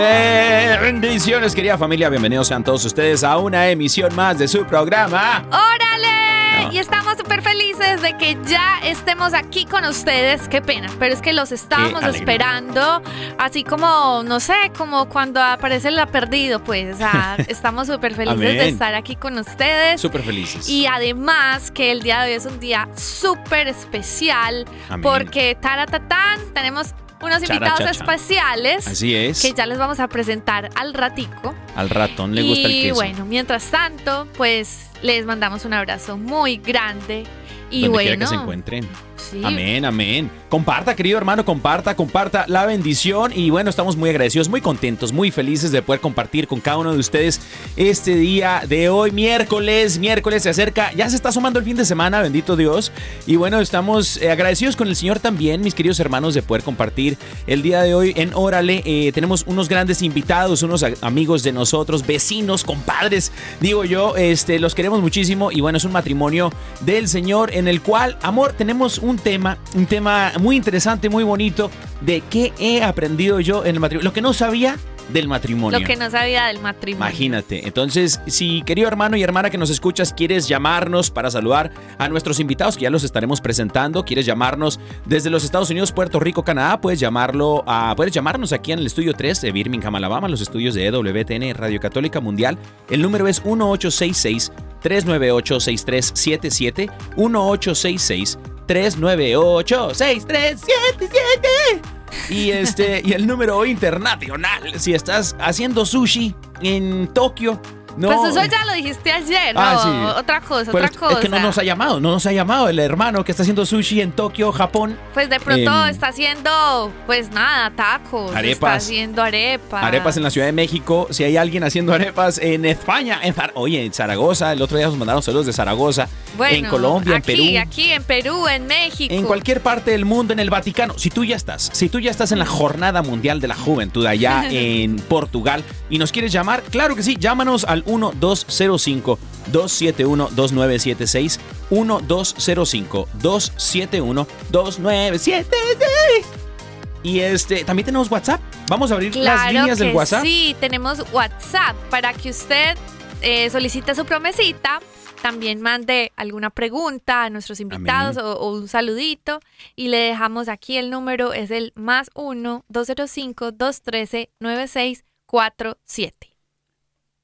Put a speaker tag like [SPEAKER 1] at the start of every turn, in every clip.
[SPEAKER 1] Bendiciones, querida familia. Bienvenidos sean todos ustedes a una emisión más de su programa.
[SPEAKER 2] ¡Órale!
[SPEAKER 1] No.
[SPEAKER 2] Y estamos súper felices de que ya estemos aquí con ustedes. Qué pena, pero es que los estábamos esperando. Así como, no sé, como cuando aparece el perdido, pues. O sea, estamos súper felices de estar aquí con ustedes.
[SPEAKER 1] Súper felices.
[SPEAKER 2] Y además que el día de hoy es un día súper especial
[SPEAKER 1] Amén.
[SPEAKER 2] porque taratatán, tenemos unos invitados especiales
[SPEAKER 1] Así es.
[SPEAKER 2] que ya les vamos a presentar al ratico.
[SPEAKER 1] Al ratón le gusta el
[SPEAKER 2] y
[SPEAKER 1] queso.
[SPEAKER 2] bueno, mientras tanto, pues les mandamos un abrazo muy grande. Y
[SPEAKER 1] Donde
[SPEAKER 2] bueno,
[SPEAKER 1] que se encuentren. Amén, amén. Comparta, querido hermano, comparta, comparta la bendición. Y bueno, estamos muy agradecidos, muy contentos, muy felices de poder compartir con cada uno de ustedes este día de hoy, miércoles. Miércoles se acerca, ya se está sumando el fin de semana, bendito Dios. Y bueno, estamos eh, agradecidos con el Señor también, mis queridos hermanos, de poder compartir el día de hoy en Órale. Eh, tenemos unos grandes invitados, unos amigos de nosotros, vecinos, compadres, digo yo, este, los queremos muchísimo. Y bueno, es un matrimonio del Señor en el cual, amor, tenemos un tema, un tema muy interesante, muy bonito, de qué he aprendido yo en el matrimonio. Lo que no sabía del matrimonio.
[SPEAKER 2] lo que no sabía del matrimonio.
[SPEAKER 1] Imagínate. Entonces, si querido hermano y hermana que nos escuchas, quieres llamarnos para saludar a nuestros invitados, que ya los estaremos presentando, quieres llamarnos desde los Estados Unidos, Puerto Rico, Canadá, puedes llamarlo a, puedes llamarnos aquí en el estudio 3 de Birmingham, Alabama, los estudios de EWTN Radio Católica Mundial. El número es 1866 398 6377 1866 398 6377 y este y el número internacional si estás haciendo sushi en Tokio no
[SPEAKER 2] Pues eso ya lo dijiste ayer, ¿no?
[SPEAKER 1] Ah, sí.
[SPEAKER 2] Otra cosa,
[SPEAKER 1] Pero
[SPEAKER 2] otra cosa.
[SPEAKER 1] es que no nos ha llamado, no nos ha llamado el hermano que está haciendo sushi en Tokio, Japón.
[SPEAKER 2] Pues de pronto
[SPEAKER 1] Em,
[SPEAKER 2] está haciendo, pues nada, tacos. Está
[SPEAKER 1] arepas.
[SPEAKER 2] haciendo arepas.
[SPEAKER 1] Arepas en la Ciudad de México. Si hay alguien haciendo arepas en España, en oye, en Zaragoza, el otro día nos mandaron saludos de Zaragoza,
[SPEAKER 2] Bueno,
[SPEAKER 1] en Colombia, en Perú.
[SPEAKER 2] Aquí, en Perú, en México.
[SPEAKER 1] En cualquier parte del mundo, en el Vaticano. Si tú ya estás, si tú ya estás en la Jornada Mundial de la Juventud allá en Portugal y nos quieres llamar, claro que sí, llámanos al 1205-271-2976. 1205-271-2976. Y este, también tenemos WhatsApp. Vamos a abrir las
[SPEAKER 2] Claro
[SPEAKER 1] líneas del
[SPEAKER 2] que
[SPEAKER 1] WhatsApp.
[SPEAKER 2] Sí, tenemos WhatsApp para que usted eh, solicite su promesita. También mande alguna pregunta a nuestros invitados o, o un saludito. Y le dejamos aquí el número, es el más 1-205-213-9647.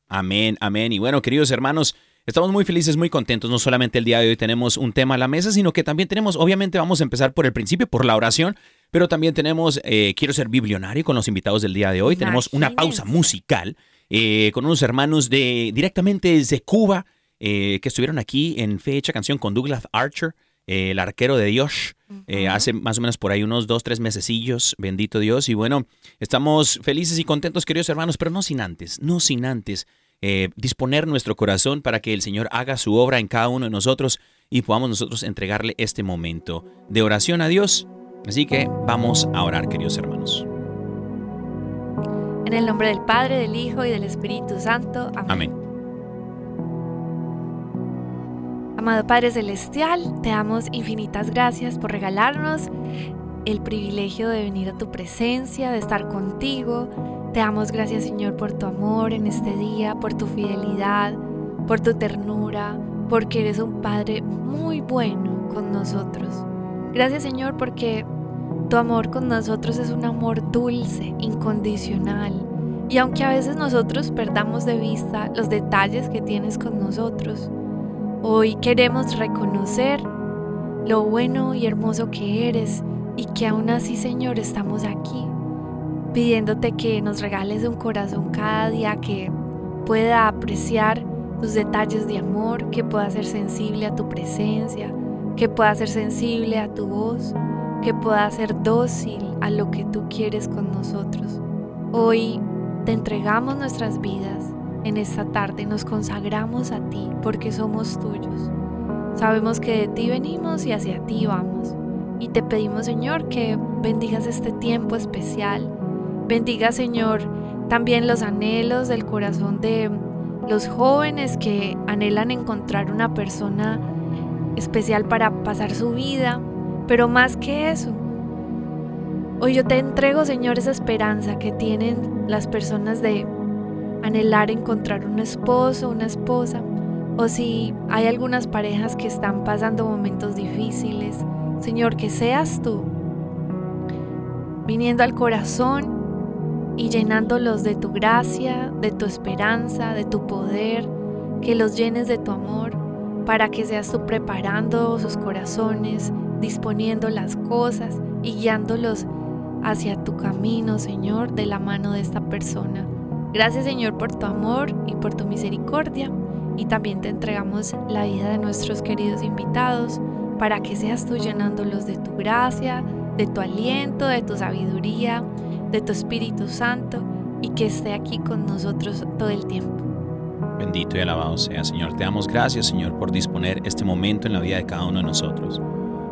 [SPEAKER 1] Amén, amén. Y bueno, queridos hermanos, estamos muy felices, muy contentos. No solamente el día de hoy tenemos un tema a la mesa, sino que también tenemos, obviamente vamos a empezar por el principio, por la oración, pero también tenemos eh, Quiero ser biblionario con los invitados del día de hoy. Tenemos una pausa musical eh, con unos hermanos de directamente desde Cuba eh, que estuvieron aquí en fecha canción con Douglas Archer. eh, el arquero de Dios, eh, hace más o menos por ahí unos dos, tres mesecillos, bendito Dios. Y bueno, estamos felices y contentos, queridos hermanos, pero no sin antes, no sin antes eh, disponer nuestro corazón para que el Señor haga su obra en cada uno de nosotros y podamos nosotros entregarle este momento de oración a Dios. Así que vamos a orar, queridos hermanos.
[SPEAKER 2] En el nombre del Padre, del Hijo y del Espíritu Santo. Amén.
[SPEAKER 1] Amén.
[SPEAKER 2] Amado Padre Celestial, te damos infinitas gracias por regalarnos el privilegio de venir a tu presencia, de estar contigo. Te damos gracias Señor por tu amor en este día, por tu fidelidad, por tu ternura, porque eres un Padre muy bueno con nosotros. Gracias Señor porque tu amor con nosotros es un amor dulce, incondicional. Y aunque a veces nosotros perdamos de vista los detalles que tienes con nosotros, hoy queremos reconocer lo bueno y hermoso que eres y que aún así Señor estamos aquí pidiéndote que nos regales un corazón cada día que pueda apreciar tus detalles de amor, que pueda ser sensible a tu presencia, que pueda ser sensible a tu voz que pueda ser dócil a lo que tú quieres con nosotros. Hoy te entregamos nuestras vidas. En esta tarde nos consagramos a ti porque somos tuyos. Sabemos que de ti venimos y hacia ti vamos. Y te pedimos, Señor, que bendigas este tiempo especial. Bendiga, Señor, también los anhelos del corazón de los jóvenes que anhelan encontrar una persona especial para pasar su vida, pero más que eso, hoy yo te entrego, Señor, esa esperanza que tienen las personas de anhelar encontrar un esposo, una esposa, o si hay algunas parejas que están pasando momentos difíciles, Señor, que seas tú viniendo al corazón y llenándolos de tu gracia, de tu esperanza, de tu poder, que los llenes de tu amor, para que seas tú preparando sus corazones, disponiendo las cosas y guiándolos hacia tu camino, Señor, de la mano de esta persona. Gracias, Señor, por tu amor y por tu misericordia. Y también te entregamos la vida de nuestros queridos invitados para que seas tú llenándolos de tu gracia, de tu aliento, de tu sabiduría, de tu Espíritu Santo y que esté aquí con nosotros todo el tiempo.
[SPEAKER 1] Bendito y alabado sea, Señor. Te damos gracias, Señor, por disponer este momento en la vida de cada uno de nosotros.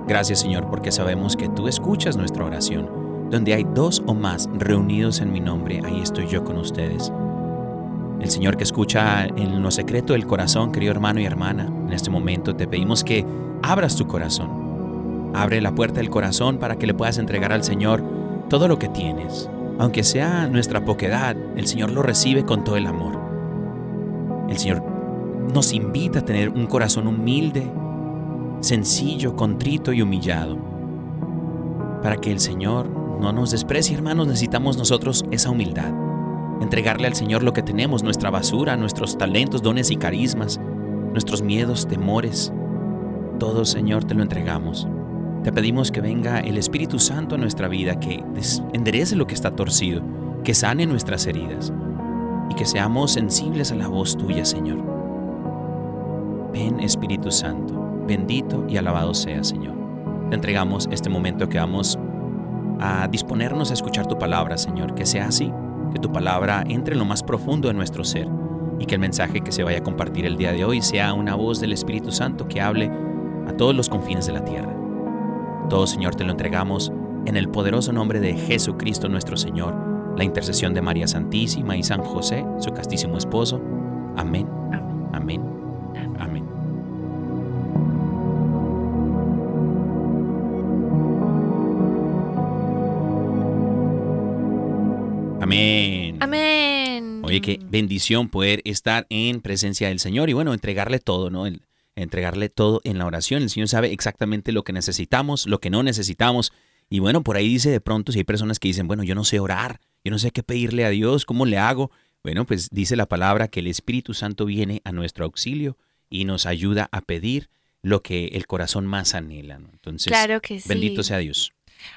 [SPEAKER 1] Gracias Señor porque sabemos que tú escuchas nuestra oración. Donde hay dos o más reunidos en mi nombre, ahí estoy yo con ustedes. El Señor que escucha en lo secreto del corazón, querido hermano y hermana, en este momento te pedimos que abras tu corazón. Abre la puerta del corazón para que le puedas entregar al Señor todo lo que tienes. Aunque sea nuestra poquedad, el Señor lo recibe con todo el amor. El Señor nos invita a tener un corazón humilde, sencillo, contrito y humillado. Para que el Señor no nos desprecie, hermanos, necesitamos nosotros esa humildad. Entregarle al Señor lo que tenemos, nuestra basura, nuestros talentos, dones y carismas, nuestros miedos, temores. Todo, Señor, te lo entregamos. Te pedimos que venga el Espíritu Santo a nuestra vida, que enderece lo que está torcido, que sane nuestras heridas y que seamos sensibles a la voz tuya, Señor. Ven, Espíritu Santo Bendito y alabado sea, Señor. Te entregamos este momento que vamos a disponernos a escuchar tu palabra, Señor. Que sea así, que tu palabra entre en lo más profundo de nuestro ser y que el mensaje que se vaya a compartir el día de hoy sea una voz del Espíritu Santo que hable a todos los confines de la tierra. Todo, Señor, te lo entregamos en el poderoso nombre de Jesucristo nuestro Señor, la intercesión de María Santísima y San José, su castísimo esposo. Amén. Amén. Amén. Oye, qué bendición poder estar en presencia del Señor y bueno, entregarle todo, ¿no? entregarle todo en la oración. El Señor sabe exactamente lo que necesitamos, lo que no necesitamos. Y bueno, por ahí dice de pronto, si hay personas que dicen, bueno, yo no sé orar, yo no sé qué pedirle a Dios, ¿cómo le hago? Bueno, pues dice la palabra que el Espíritu Santo viene a nuestro auxilio y nos ayuda a pedir lo que el corazón más anhela. Entonces,
[SPEAKER 2] claro que sí.
[SPEAKER 1] bendito sea Dios.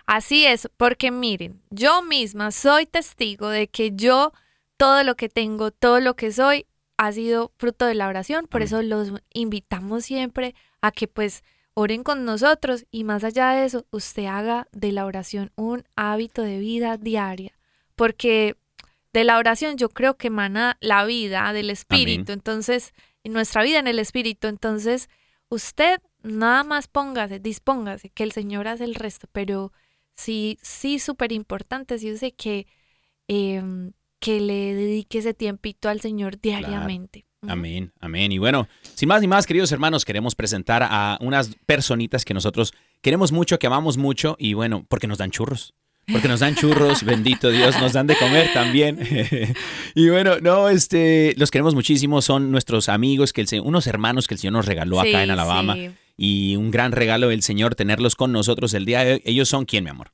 [SPEAKER 2] Así es, porque miren, yo misma soy testigo de que yo todo lo que tengo, todo lo que soy, ha sido fruto de la oración. Por eso los invitamos siempre a que pues oren con nosotros y más allá de eso, usted haga de la oración un hábito de vida diaria. Porque de la oración yo creo que emana la vida del Espíritu. Entonces, en nuestra vida en el Espíritu. Entonces, usted nada más póngase, dispóngase, que el Señor hace el resto, pero sí, sí, súper importante, sí, yo sé que, em, que le dedique ese tiempito al Señor diariamente.
[SPEAKER 1] Amén, amén. Y bueno, sin más ni más, queridos hermanos, queremos presentar a unas personitas que nosotros queremos mucho, que amamos mucho y bueno, porque nos dan churros. Porque nos dan churros, bendito Dios, nos dan de comer también. y bueno, no, este, los queremos muchísimo, son nuestros amigos, que el, unos hermanos que el Señor nos regaló acá
[SPEAKER 2] Sí,
[SPEAKER 1] en Alabama.
[SPEAKER 2] sí.
[SPEAKER 1] Y un gran regalo del Señor tenerlos con nosotros el día de hoy. Ellos son quién, mi amor.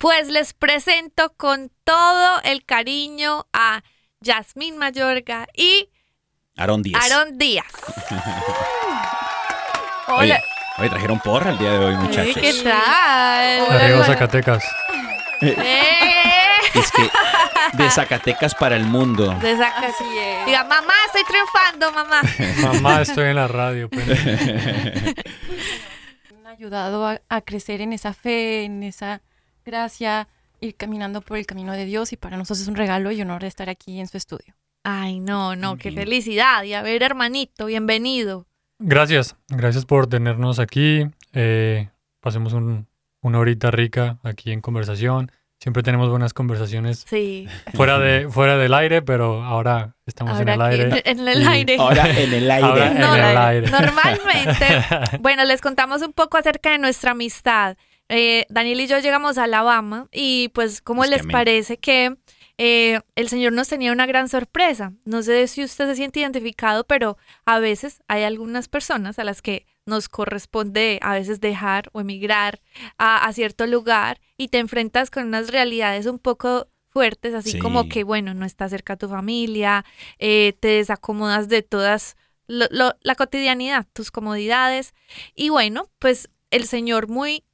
[SPEAKER 2] Pues les presento con todo el cariño a Yasmín Mayorga y
[SPEAKER 1] Aarón Díaz.
[SPEAKER 2] Aarón Díaz.
[SPEAKER 1] Oye,
[SPEAKER 3] Hola.
[SPEAKER 1] oye, trajeron porra el día de hoy, muchachos.
[SPEAKER 2] ¿Qué tal?
[SPEAKER 4] Arriba. Zacatecas.
[SPEAKER 2] ¡Eh!
[SPEAKER 1] Es que de Zacatecas para el mundo.
[SPEAKER 2] De
[SPEAKER 3] es.
[SPEAKER 2] Diga, mamá, estoy triunfando, mamá.
[SPEAKER 4] Mamá, estoy en la radio. pues.
[SPEAKER 3] Me han ayudado a, a crecer en esa fe, en esa gracia, ir caminando por el camino de Dios y para nosotros es un regalo y honor estar aquí en su estudio.
[SPEAKER 2] Ay, no, no, qué felicidad. Y a ver, hermanito, bienvenido.
[SPEAKER 4] Gracias, gracias por tenernos aquí. Eh, pasemos un- una horita rica aquí en conversación. Siempre tenemos buenas conversaciones
[SPEAKER 2] Sí,
[SPEAKER 4] fuera, de, fuera del aire, pero ahora estamos
[SPEAKER 2] ahora
[SPEAKER 4] en el aire.
[SPEAKER 2] en, en el aire.
[SPEAKER 1] Ahora en el aire.
[SPEAKER 4] Ahora en
[SPEAKER 2] No,
[SPEAKER 4] el aire.
[SPEAKER 2] Normalmente, bueno, les contamos un poco acerca de nuestra amistad. Eh, Daniel y yo llegamos a Alabama y pues, ¿cómo
[SPEAKER 1] Es
[SPEAKER 2] les parece que eh, el Señor nos tenía una gran sorpresa? No sé si usted se siente identificado, pero a veces hay algunas personas a las que nos corresponde a veces dejar o emigrar a, a cierto lugar y te enfrentas con unas realidades un poco fuertes, así
[SPEAKER 1] Sí.
[SPEAKER 2] como que, bueno, no está cerca tu familia, eh, te desacomodas de todas lo- lo- la cotidianidad, tus comodidades. Y bueno, pues el Señor muy,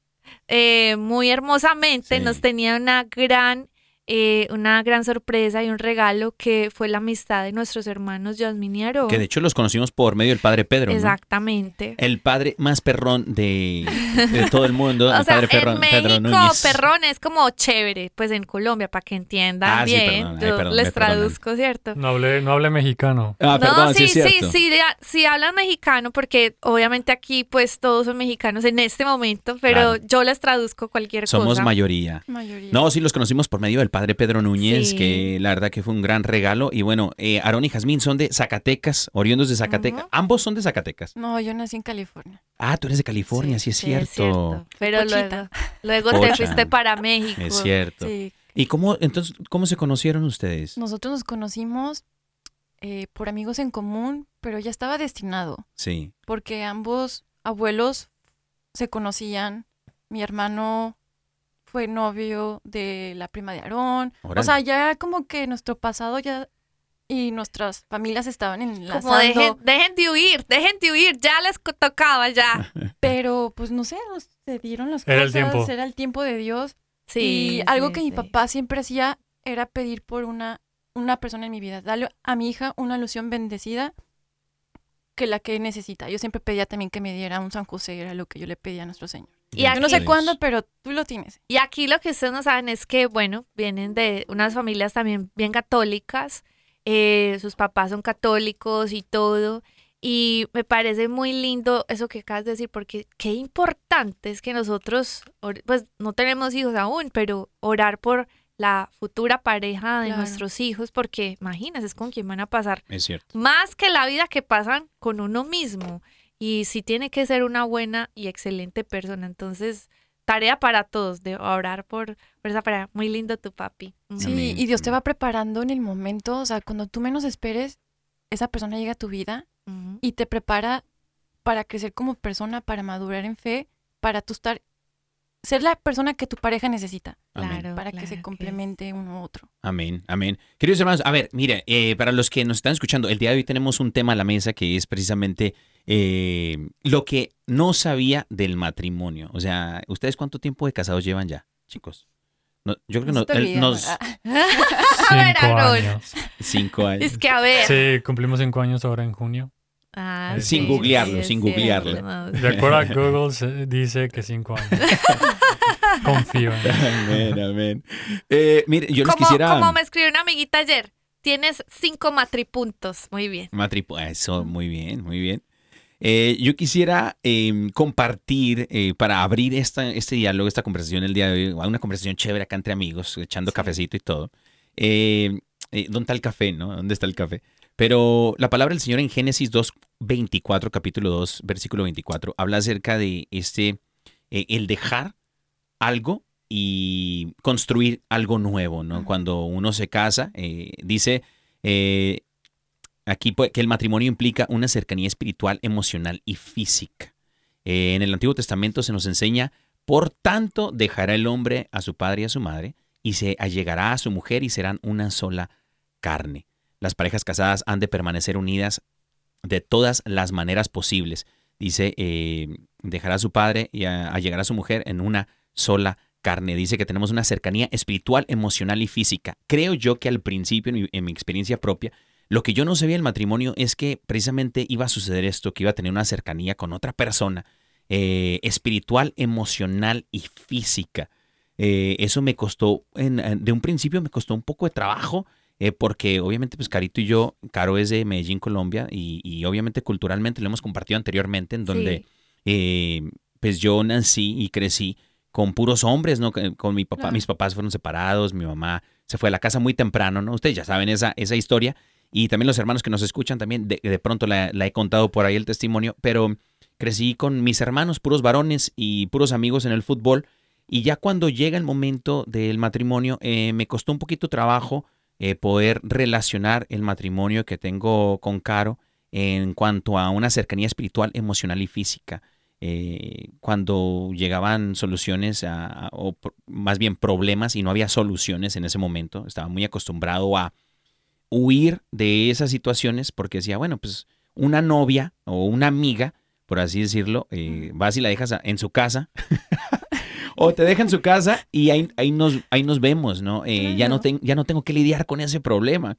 [SPEAKER 2] eh, muy hermosamente
[SPEAKER 1] Sí.
[SPEAKER 2] nos tenía una gran, eh, una gran sorpresa y un regalo que fue la amistad de nuestros hermanos Yasmin y Aarón.
[SPEAKER 1] Que de hecho los conocimos por medio del padre Pedro. ¿no?
[SPEAKER 2] Exactamente.
[SPEAKER 1] El padre más perrón de, de todo el mundo.
[SPEAKER 2] O
[SPEAKER 1] el
[SPEAKER 2] sea,
[SPEAKER 1] padre perrón,
[SPEAKER 2] en
[SPEAKER 1] Pedro
[SPEAKER 2] México,
[SPEAKER 1] Núñez.
[SPEAKER 2] perrón es como chévere, pues en Colombia, para que entiendan
[SPEAKER 1] Ah, sí,
[SPEAKER 2] bien.
[SPEAKER 1] perdón, ay,
[SPEAKER 2] Yo
[SPEAKER 1] perdón,
[SPEAKER 2] les traduzco, ¿cierto?
[SPEAKER 4] No hable, no hable mexicano.
[SPEAKER 1] Ah, perdón,
[SPEAKER 2] no,
[SPEAKER 1] sí,
[SPEAKER 2] sí, sí, sí, sí hablan mexicano porque obviamente aquí pues todos son mexicanos en este momento, pero
[SPEAKER 1] Claro.
[SPEAKER 2] yo les traduzco cualquier
[SPEAKER 1] Somos
[SPEAKER 2] cosa.
[SPEAKER 1] mayoría.
[SPEAKER 3] Mayoría.
[SPEAKER 1] No, sí los conocimos por medio del padre Pedro Núñez,
[SPEAKER 2] Sí.
[SPEAKER 1] que la verdad que fue un gran regalo. Y bueno, eh, Aarón y Jazmín son de Zacatecas, oriundos de Zacatecas. Ambos son de Zacatecas.
[SPEAKER 3] No, yo nací en California.
[SPEAKER 1] Ah, tú eres de California, sí, es
[SPEAKER 2] Sí,
[SPEAKER 1] cierto.
[SPEAKER 2] Pero luego,
[SPEAKER 3] Pochita.
[SPEAKER 2] luego te fuiste para México.
[SPEAKER 1] Es cierto.
[SPEAKER 3] Sí.
[SPEAKER 1] ¿Y cómo, entonces, cómo se conocieron ustedes?
[SPEAKER 3] Nosotros nos conocimos eh, por amigos en común, pero ya estaba destinado,
[SPEAKER 1] Sí.
[SPEAKER 3] porque ambos abuelos se conocían. Mi hermano fue novio de la prima de Aarón. O sea, ya como que nuestro pasado ya y nuestras familias estaban enlazando.
[SPEAKER 2] Como dejen, dejen de huir, dejen de huir, ya les tocaba ya.
[SPEAKER 3] Pero pues no sé, nos- se dieron las
[SPEAKER 4] Era el
[SPEAKER 3] cosas,
[SPEAKER 4] tiempo.
[SPEAKER 3] era el tiempo de Dios.
[SPEAKER 2] Sí.
[SPEAKER 3] y algo
[SPEAKER 2] sí,
[SPEAKER 3] que mi papá siempre hacía era pedir por una, una persona en mi vida, darle a mi hija una alusión bendecida que la que necesita. Yo siempre pedía también que me diera un San José, era lo que yo le pedía a nuestro Señor.
[SPEAKER 2] Y
[SPEAKER 3] Yo no sé cuándo, pero tú lo tienes.
[SPEAKER 2] Y aquí lo que ustedes no saben es que, bueno, vienen de unas familias también bien católicas, eh, sus papás son católicos y todo, y me parece muy lindo eso que acabas de decir, porque qué importante es que nosotros, pues no tenemos hijos aún, pero orar por la futura pareja de
[SPEAKER 3] Claro.
[SPEAKER 2] nuestros hijos, porque imagínense, es con quien van a pasar
[SPEAKER 1] Es cierto.
[SPEAKER 2] más que la vida que pasan con uno mismo. Y sí tiene que ser una buena y excelente persona. Entonces, tarea para todos de orar por, por esa pareja. Muy lindo tu papi.
[SPEAKER 3] Sí,
[SPEAKER 1] Amén,
[SPEAKER 3] y Dios te va preparando en el momento, o sea, cuando tú menos esperes, esa persona llega a tu vida y te prepara para crecer como persona, para madurar en fe, para tú estar, ser la persona que tu pareja necesita.
[SPEAKER 2] Claro,
[SPEAKER 3] para que se complemente uno a otro.
[SPEAKER 1] Amén, amén. Queridos hermanos, a ver, mire, eh, para los que nos están escuchando, el día de hoy tenemos un tema a la mesa que es precisamente eh, lo que no sabía del matrimonio. O sea, ¿ustedes cuánto tiempo de casados llevan ya, chicos? No, yo creo que
[SPEAKER 3] No olvide,
[SPEAKER 1] nos...
[SPEAKER 3] ¿verdad?
[SPEAKER 2] A ver,
[SPEAKER 4] Cinco años.
[SPEAKER 1] Cinco años.
[SPEAKER 2] Es que a ver.
[SPEAKER 4] Sí, cumplimos cinco años ahora en junio.
[SPEAKER 2] Ah,
[SPEAKER 4] Sin
[SPEAKER 2] sí,
[SPEAKER 1] googlearlo,
[SPEAKER 2] es
[SPEAKER 1] sin
[SPEAKER 2] cierto,
[SPEAKER 1] googlearlo.
[SPEAKER 2] no.
[SPEAKER 4] De acuerdo a Google se dice que cinco años. Confío en.
[SPEAKER 1] Amén, amén. Eh, mire, yo les quisiera...
[SPEAKER 2] como me escribió una amiguita ayer, tienes cinco matripuntos. Muy bien.
[SPEAKER 1] Matripo- Eso, muy bien, muy bien. Eh, yo quisiera eh, compartir, eh, para abrir esta, este diálogo, esta conversación el día de hoy, una conversación chévere acá entre amigos, echando
[SPEAKER 3] Sí.
[SPEAKER 1] cafecito y todo. Eh, eh, ¿dónde está el café, no? ¿Dónde está el café? Pero la palabra del Señor en Génesis 2, 24, capítulo 2, versículo 24, habla acerca de este, eh, el dejar algo y construir algo nuevo, ¿no? Cuando uno se casa, eh, dice eh, aquí pues, que el matrimonio implica una cercanía espiritual, emocional y física. En el Antiguo Testamento se nos enseña, por tanto, dejará el hombre a su padre y a su madre y se allegará a su mujer y serán una sola carne. Las parejas casadas han de permanecer unidas de todas las maneras posibles. Dice, eh, dejará a su padre y a, allegará a su mujer en una sola carne. Dice que tenemos una cercanía espiritual, emocional y física. Creo yo que al principio, en mi, en mi experiencia propia, lo que yo no sabía del matrimonio es que precisamente iba a suceder esto, que iba a tener una cercanía con otra persona, eh, espiritual, emocional y física. Eh, eso me costó, en- de un principio me costó un poco de trabajo, eh, porque obviamente pues Carito y yo, Caro es de Medellín, Colombia, y, y obviamente culturalmente lo hemos compartido anteriormente, en donde
[SPEAKER 2] Sí.
[SPEAKER 1] eh, pues yo nací y crecí con puros hombres, ¿no? Con mi papá, mis papás fueron separados, mi mamá se fue a la casa muy temprano, ¿no? Ustedes ya saben esa, esa historia. Y también los hermanos que nos escuchan también, de, de pronto la, la he contado por ahí el testimonio, pero crecí con mis hermanos, puros varones y puros amigos en el fútbol. Y ya cuando llega el momento del matrimonio, eh, me costó un poquito trabajo eh, poder relacionar el matrimonio que tengo con Caro en cuanto a una cercanía espiritual, emocional y física. Eh, cuando llegaban soluciones a- a- o pro- más bien problemas y no había soluciones en ese momento, estaba muy acostumbrado a huir de esas situaciones porque decía, bueno, pues una novia o una amiga, por así decirlo, eh, vas y la dejas en su casa o te deja en su casa y ahí, ahí, nos, ahí nos vemos, ¿no? Eh, ya, no ten- ya no tengo que lidiar con ese problema.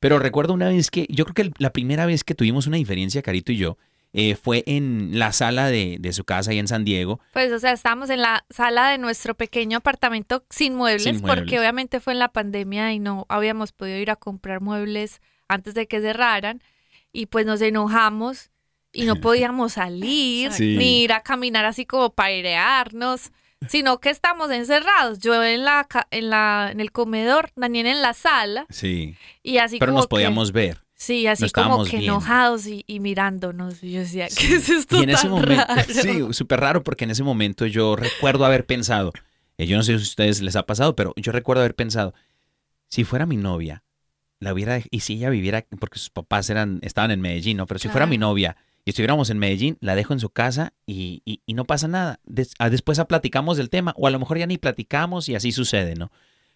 [SPEAKER 1] Pero recuerdo una vez que, yo creo que la primera vez que tuvimos una diferencia, Carito y yo, eh, fue en la sala de, de su casa ahí en San Diego.
[SPEAKER 2] Pues, o sea, estábamos en la sala de nuestro pequeño apartamento sin muebles,
[SPEAKER 1] Sin muebles.
[SPEAKER 2] porque obviamente fue en la pandemia y no habíamos podido ir a comprar muebles antes de que cerraran. Y pues nos enojamos y no podíamos salir,
[SPEAKER 1] Sí.
[SPEAKER 2] ni ir a caminar así como para airearnos, sino que estamos encerrados. Yo en la, en la en el comedor, Daniel en la sala,
[SPEAKER 1] Sí.
[SPEAKER 2] y así
[SPEAKER 1] Pero
[SPEAKER 2] como
[SPEAKER 1] nos
[SPEAKER 2] que-
[SPEAKER 1] podíamos ver.
[SPEAKER 2] Sí, así
[SPEAKER 1] nos
[SPEAKER 2] como que
[SPEAKER 1] viendo.
[SPEAKER 2] enojados y, y mirándonos. Y yo decía,
[SPEAKER 1] Sí.
[SPEAKER 2] ¿qué es esto
[SPEAKER 1] Y en ese
[SPEAKER 2] tan
[SPEAKER 1] momento,
[SPEAKER 2] raro?
[SPEAKER 1] sí, súper raro porque en ese momento yo recuerdo haber pensado, eh, yo no sé si a ustedes les ha pasado, pero yo recuerdo haber pensado, si fuera mi novia, la hubiera, y si ella viviera, porque sus papás eran, estaban en Medellín, ¿no? Pero si fuera mi novia y estuviéramos en Medellín, la dejo en su casa y, y- y no pasa nada. Des- ah, después ah, platicamos del tema, o a lo mejor ya ni platicamos y así sucede, ¿no?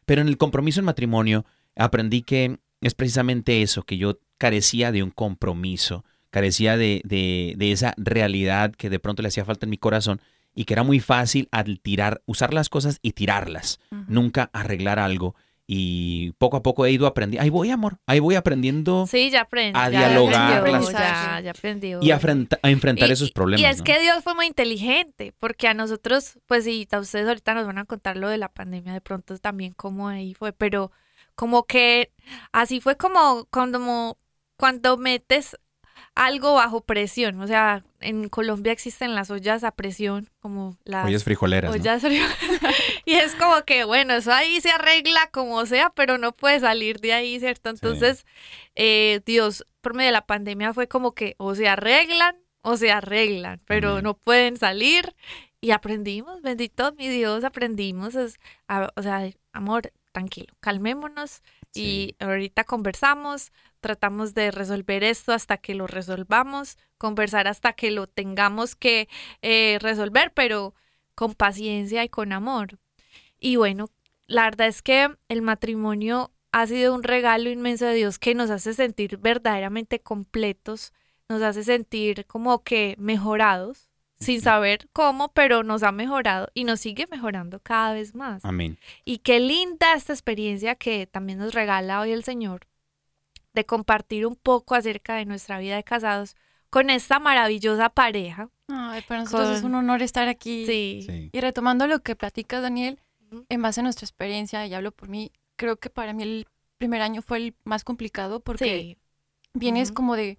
[SPEAKER 1] Pero en el compromiso en matrimonio aprendí que es precisamente eso, que yo carecía de un compromiso, carecía de, de- de esa realidad que de pronto le hacía falta en mi corazón y que era muy fácil al tirar, usar las cosas y tirarlas, nunca arreglar algo. Y poco a poco he ido aprendiendo, ahí voy amor, ahí voy aprendiendo
[SPEAKER 2] Sí, ya aprendí.
[SPEAKER 1] a
[SPEAKER 2] ya
[SPEAKER 1] dialogar
[SPEAKER 2] aprendió,
[SPEAKER 3] las-
[SPEAKER 2] Ya, ya aprendió.
[SPEAKER 1] y a, enfrentar
[SPEAKER 2] Y-
[SPEAKER 1] esos
[SPEAKER 2] y-
[SPEAKER 1] problemas.
[SPEAKER 2] Y es
[SPEAKER 1] ¿no?
[SPEAKER 2] que Dios fue muy inteligente, porque a nosotros, pues sí, a ustedes ahorita nos van a contar lo de la pandemia, de pronto también cómo ahí fue, pero como que así fue como cuando, cuando metes algo bajo presión, o sea, en Colombia existen las ollas a presión, como las
[SPEAKER 1] Ollas frijoleras, ¿no?
[SPEAKER 2] ollas frío- y es como que, bueno, eso ahí se arregla como sea, pero no puede salir de ahí, ¿cierto? Entonces, eh, Dios, por medio de la pandemia fue como que o se arreglan o se arreglan, pero
[SPEAKER 1] Amén.
[SPEAKER 2] no pueden salir. Y aprendimos, bendito mi Dios, aprendimos, es- a- o sea, amor, tranquilo, calmémonos y ahorita conversamos, tratamos de resolver esto hasta que lo resolvamos, conversar hasta que lo tengamos que eh, resolver, pero con paciencia y con amor. Y bueno, la verdad es que el matrimonio ha sido un regalo inmenso de Dios que nos hace sentir verdaderamente completos, nos hace sentir como que mejorados, sin saber cómo, pero nos ha mejorado y nos sigue mejorando cada vez más.
[SPEAKER 1] Amén.
[SPEAKER 2] Y qué linda esta experiencia que también nos regala hoy el Señor de compartir un poco acerca de nuestra vida de casados con esta maravillosa pareja.
[SPEAKER 3] Ay, para nosotros es un honor estar aquí.
[SPEAKER 2] Sí.
[SPEAKER 1] Sí.
[SPEAKER 3] Y retomando lo que platica Daniel, en base a nuestra experiencia, y hablo por mí, creo que para mí el primer año fue el más complicado porque
[SPEAKER 2] Sí.
[SPEAKER 3] vienes como de,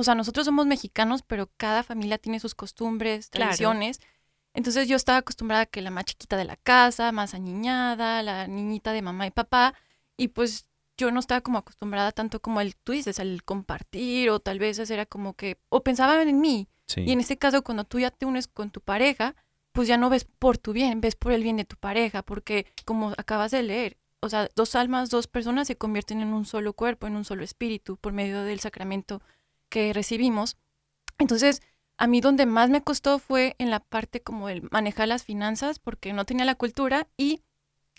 [SPEAKER 3] o sea, nosotros somos mexicanos, pero cada familia tiene sus costumbres,
[SPEAKER 2] Claro.
[SPEAKER 3] tradiciones. Entonces yo estaba acostumbrada a que la más chiquita de la casa, más añiñada, la niñita de mamá y papá, y pues yo no estaba como acostumbrada tanto como al, tú dices, al compartir o tal vez era como que, o pensaba en mí.
[SPEAKER 1] Sí.
[SPEAKER 3] Y en este caso, cuando tú ya te unes con tu pareja, pues ya no ves por tu bien, ves por el bien de tu pareja, porque como acabas de leer, o sea, dos almas, dos personas se convierten en un solo cuerpo, en un solo espíritu, por medio del sacramento que recibimos. Entonces, a mí donde más me costó fue en la parte como el manejar las finanzas, porque no tenía la cultura y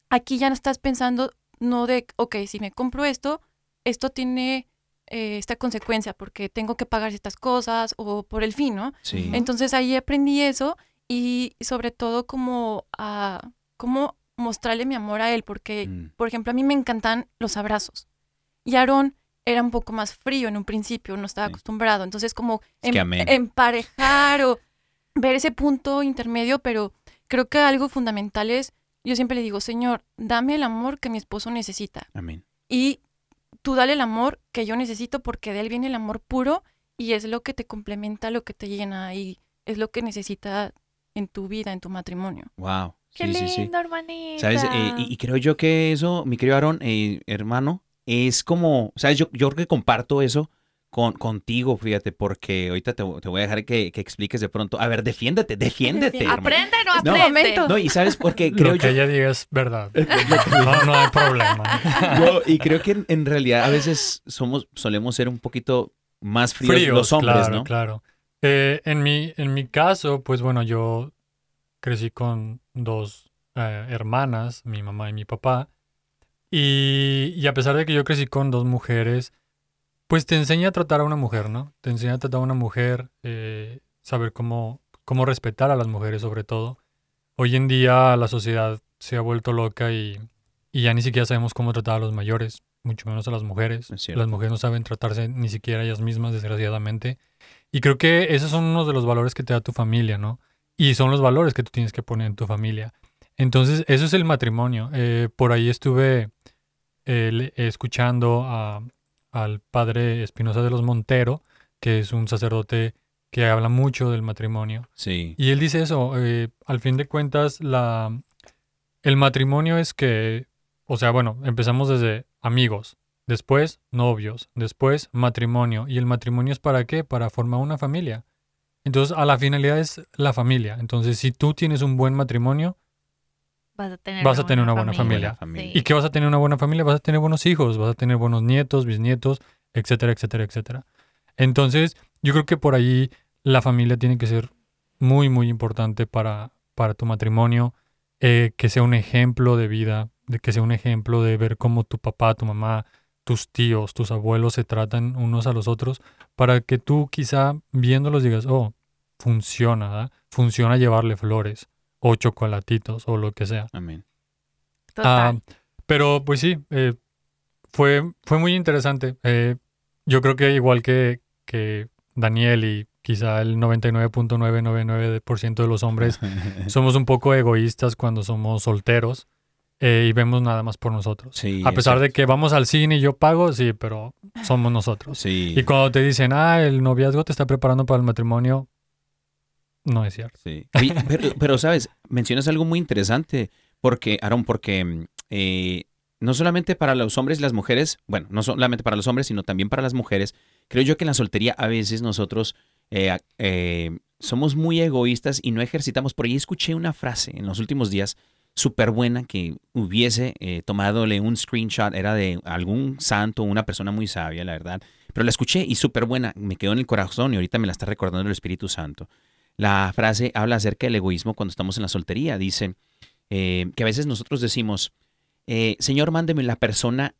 [SPEAKER 3] aquí ya no estás pensando, no de, ok, si me compro esto, esto tiene eh, esta consecuencia, porque tengo que pagar estas cosas o por el fin, ¿no?
[SPEAKER 1] Sí.
[SPEAKER 3] Entonces ahí aprendí eso y sobre todo como a cómo mostrarle mi amor a él, porque,
[SPEAKER 1] Mm.
[SPEAKER 3] por ejemplo, a mí me encantan los abrazos. Y Aarón era un poco más frío en un principio, no estaba
[SPEAKER 1] Sí.
[SPEAKER 3] acostumbrado. Entonces, como
[SPEAKER 1] Es que
[SPEAKER 3] em- emparejar o ver ese punto intermedio, pero creo que algo fundamental es, yo siempre le digo, Señor, dame el amor que mi esposo necesita.
[SPEAKER 1] Amén.
[SPEAKER 3] Y tú dale el amor que yo necesito porque de él viene el amor puro y es lo que te complementa, lo que te llena y es lo que necesita en tu vida, en tu matrimonio.
[SPEAKER 1] Wow.
[SPEAKER 2] Qué
[SPEAKER 1] sí,
[SPEAKER 2] lindo,
[SPEAKER 1] sí, sí.
[SPEAKER 2] hermanita.
[SPEAKER 1] ¿Sabes? Eh, y, y creo yo que eso, mi querido Aaron, eh, hermano, es como, ¿sabes? Yo, yo creo que comparto eso con, contigo, fíjate, porque ahorita te, te voy a dejar que, que expliques de pronto. A ver, defiéndete, defiéndete.
[SPEAKER 2] ¿Aprende no aprende?
[SPEAKER 1] No, y ¿sabes por qué? Creo
[SPEAKER 4] Lo que
[SPEAKER 1] yo,
[SPEAKER 4] ella diga es verdad. No, no hay problema.
[SPEAKER 1] yo- y creo que en, en realidad a veces somos, solemos ser un poquito más fríos,
[SPEAKER 4] Fríos,
[SPEAKER 1] los hombres,
[SPEAKER 4] claro,
[SPEAKER 1] ¿no?
[SPEAKER 4] Claro. Eh, en, mi, en mi caso, pues bueno, yo crecí con dos eh, hermanas, mi mamá y mi papá. Y, y a pesar de que yo crecí con dos mujeres, pues te enseña a tratar a una mujer, ¿no? Te enseña a tratar a una mujer, eh, saber cómo, cómo respetar a las mujeres sobre todo. Hoy en día la sociedad se ha vuelto loca y, y ya ni siquiera sabemos cómo tratar a los mayores, mucho menos a las mujeres. Las mujeres no saben tratarse ni siquiera ellas mismas, desgraciadamente. Y creo que esos son unos de los valores que te da tu familia, ¿no? Y son los valores que tú tienes que poner en tu familia. Entonces, eso es el matrimonio. Eh, por ahí estuve eh, escuchando a- al padre Espinosa de los Montero, que es un sacerdote que habla mucho del matrimonio.
[SPEAKER 1] Sí.
[SPEAKER 4] Y él dice eso, eh, al fin de cuentas, la, el matrimonio es que, o sea, bueno, empezamos desde amigos, después novios, después matrimonio. ¿Y el matrimonio es para qué? Para formar una familia. Entonces, a la finalidad es la familia. Entonces, si tú tienes un buen matrimonio,
[SPEAKER 2] Vas a tener,
[SPEAKER 4] Vas a tener una buena
[SPEAKER 1] familia.
[SPEAKER 2] Sí.
[SPEAKER 4] ¿y qué vas a tener una buena familia? Vas a tener buenos hijos, vas a tener buenos nietos, bisnietos, etcétera, etcétera, etcétera. Entonces, yo creo que por ahí la familia tiene que ser muy, muy importante para, para tu matrimonio, eh, que sea un ejemplo de vida, de que sea un ejemplo de ver cómo tu papá, tu mamá, tus tíos, tus abuelos se tratan unos a los otros, para que tú quizá viéndolos digas, oh, funciona, ¿verdad? Funciona llevarle flores o chocolatitos o lo que sea.
[SPEAKER 1] Amén.
[SPEAKER 4] Ah,
[SPEAKER 2] Total.
[SPEAKER 4] pero pues sí, eh, fue, fue muy interesante. Eh, yo creo que igual que, que Daniel y quizá el 99.999% de los hombres, somos un poco egoístas cuando somos solteros eh, y vemos nada más por nosotros.
[SPEAKER 1] Sí,
[SPEAKER 4] A pesar de que vamos al cine y yo pago, sí, pero somos nosotros.
[SPEAKER 1] Sí.
[SPEAKER 4] Y cuando te dicen, ah, el noviazgo te está preparando para el matrimonio, no es cierto.
[SPEAKER 1] Sí. Pero, pero, sabes, mencionas algo muy interesante, porque, Aaron, porque mm, eh, no solamente para los hombres y las mujeres, bueno, no solamente para los hombres, sino también para las mujeres, creo yo que en la soltería a veces nosotros eh, eh, somos muy egoístas y no ejercitamos. Por ahí escuché una frase en los últimos días súper buena que hubiese eh, tomadole un screenshot, era de algún santo, una persona muy sabia, la verdad, pero la escuché y súper buena, me quedó en el corazón y ahorita me la está recordando el Espíritu Santo. La frase habla acerca del egoísmo cuando estamos en la soltería. Dice eh, que a veces nosotros decimos, eh, Señor, mándeme la persona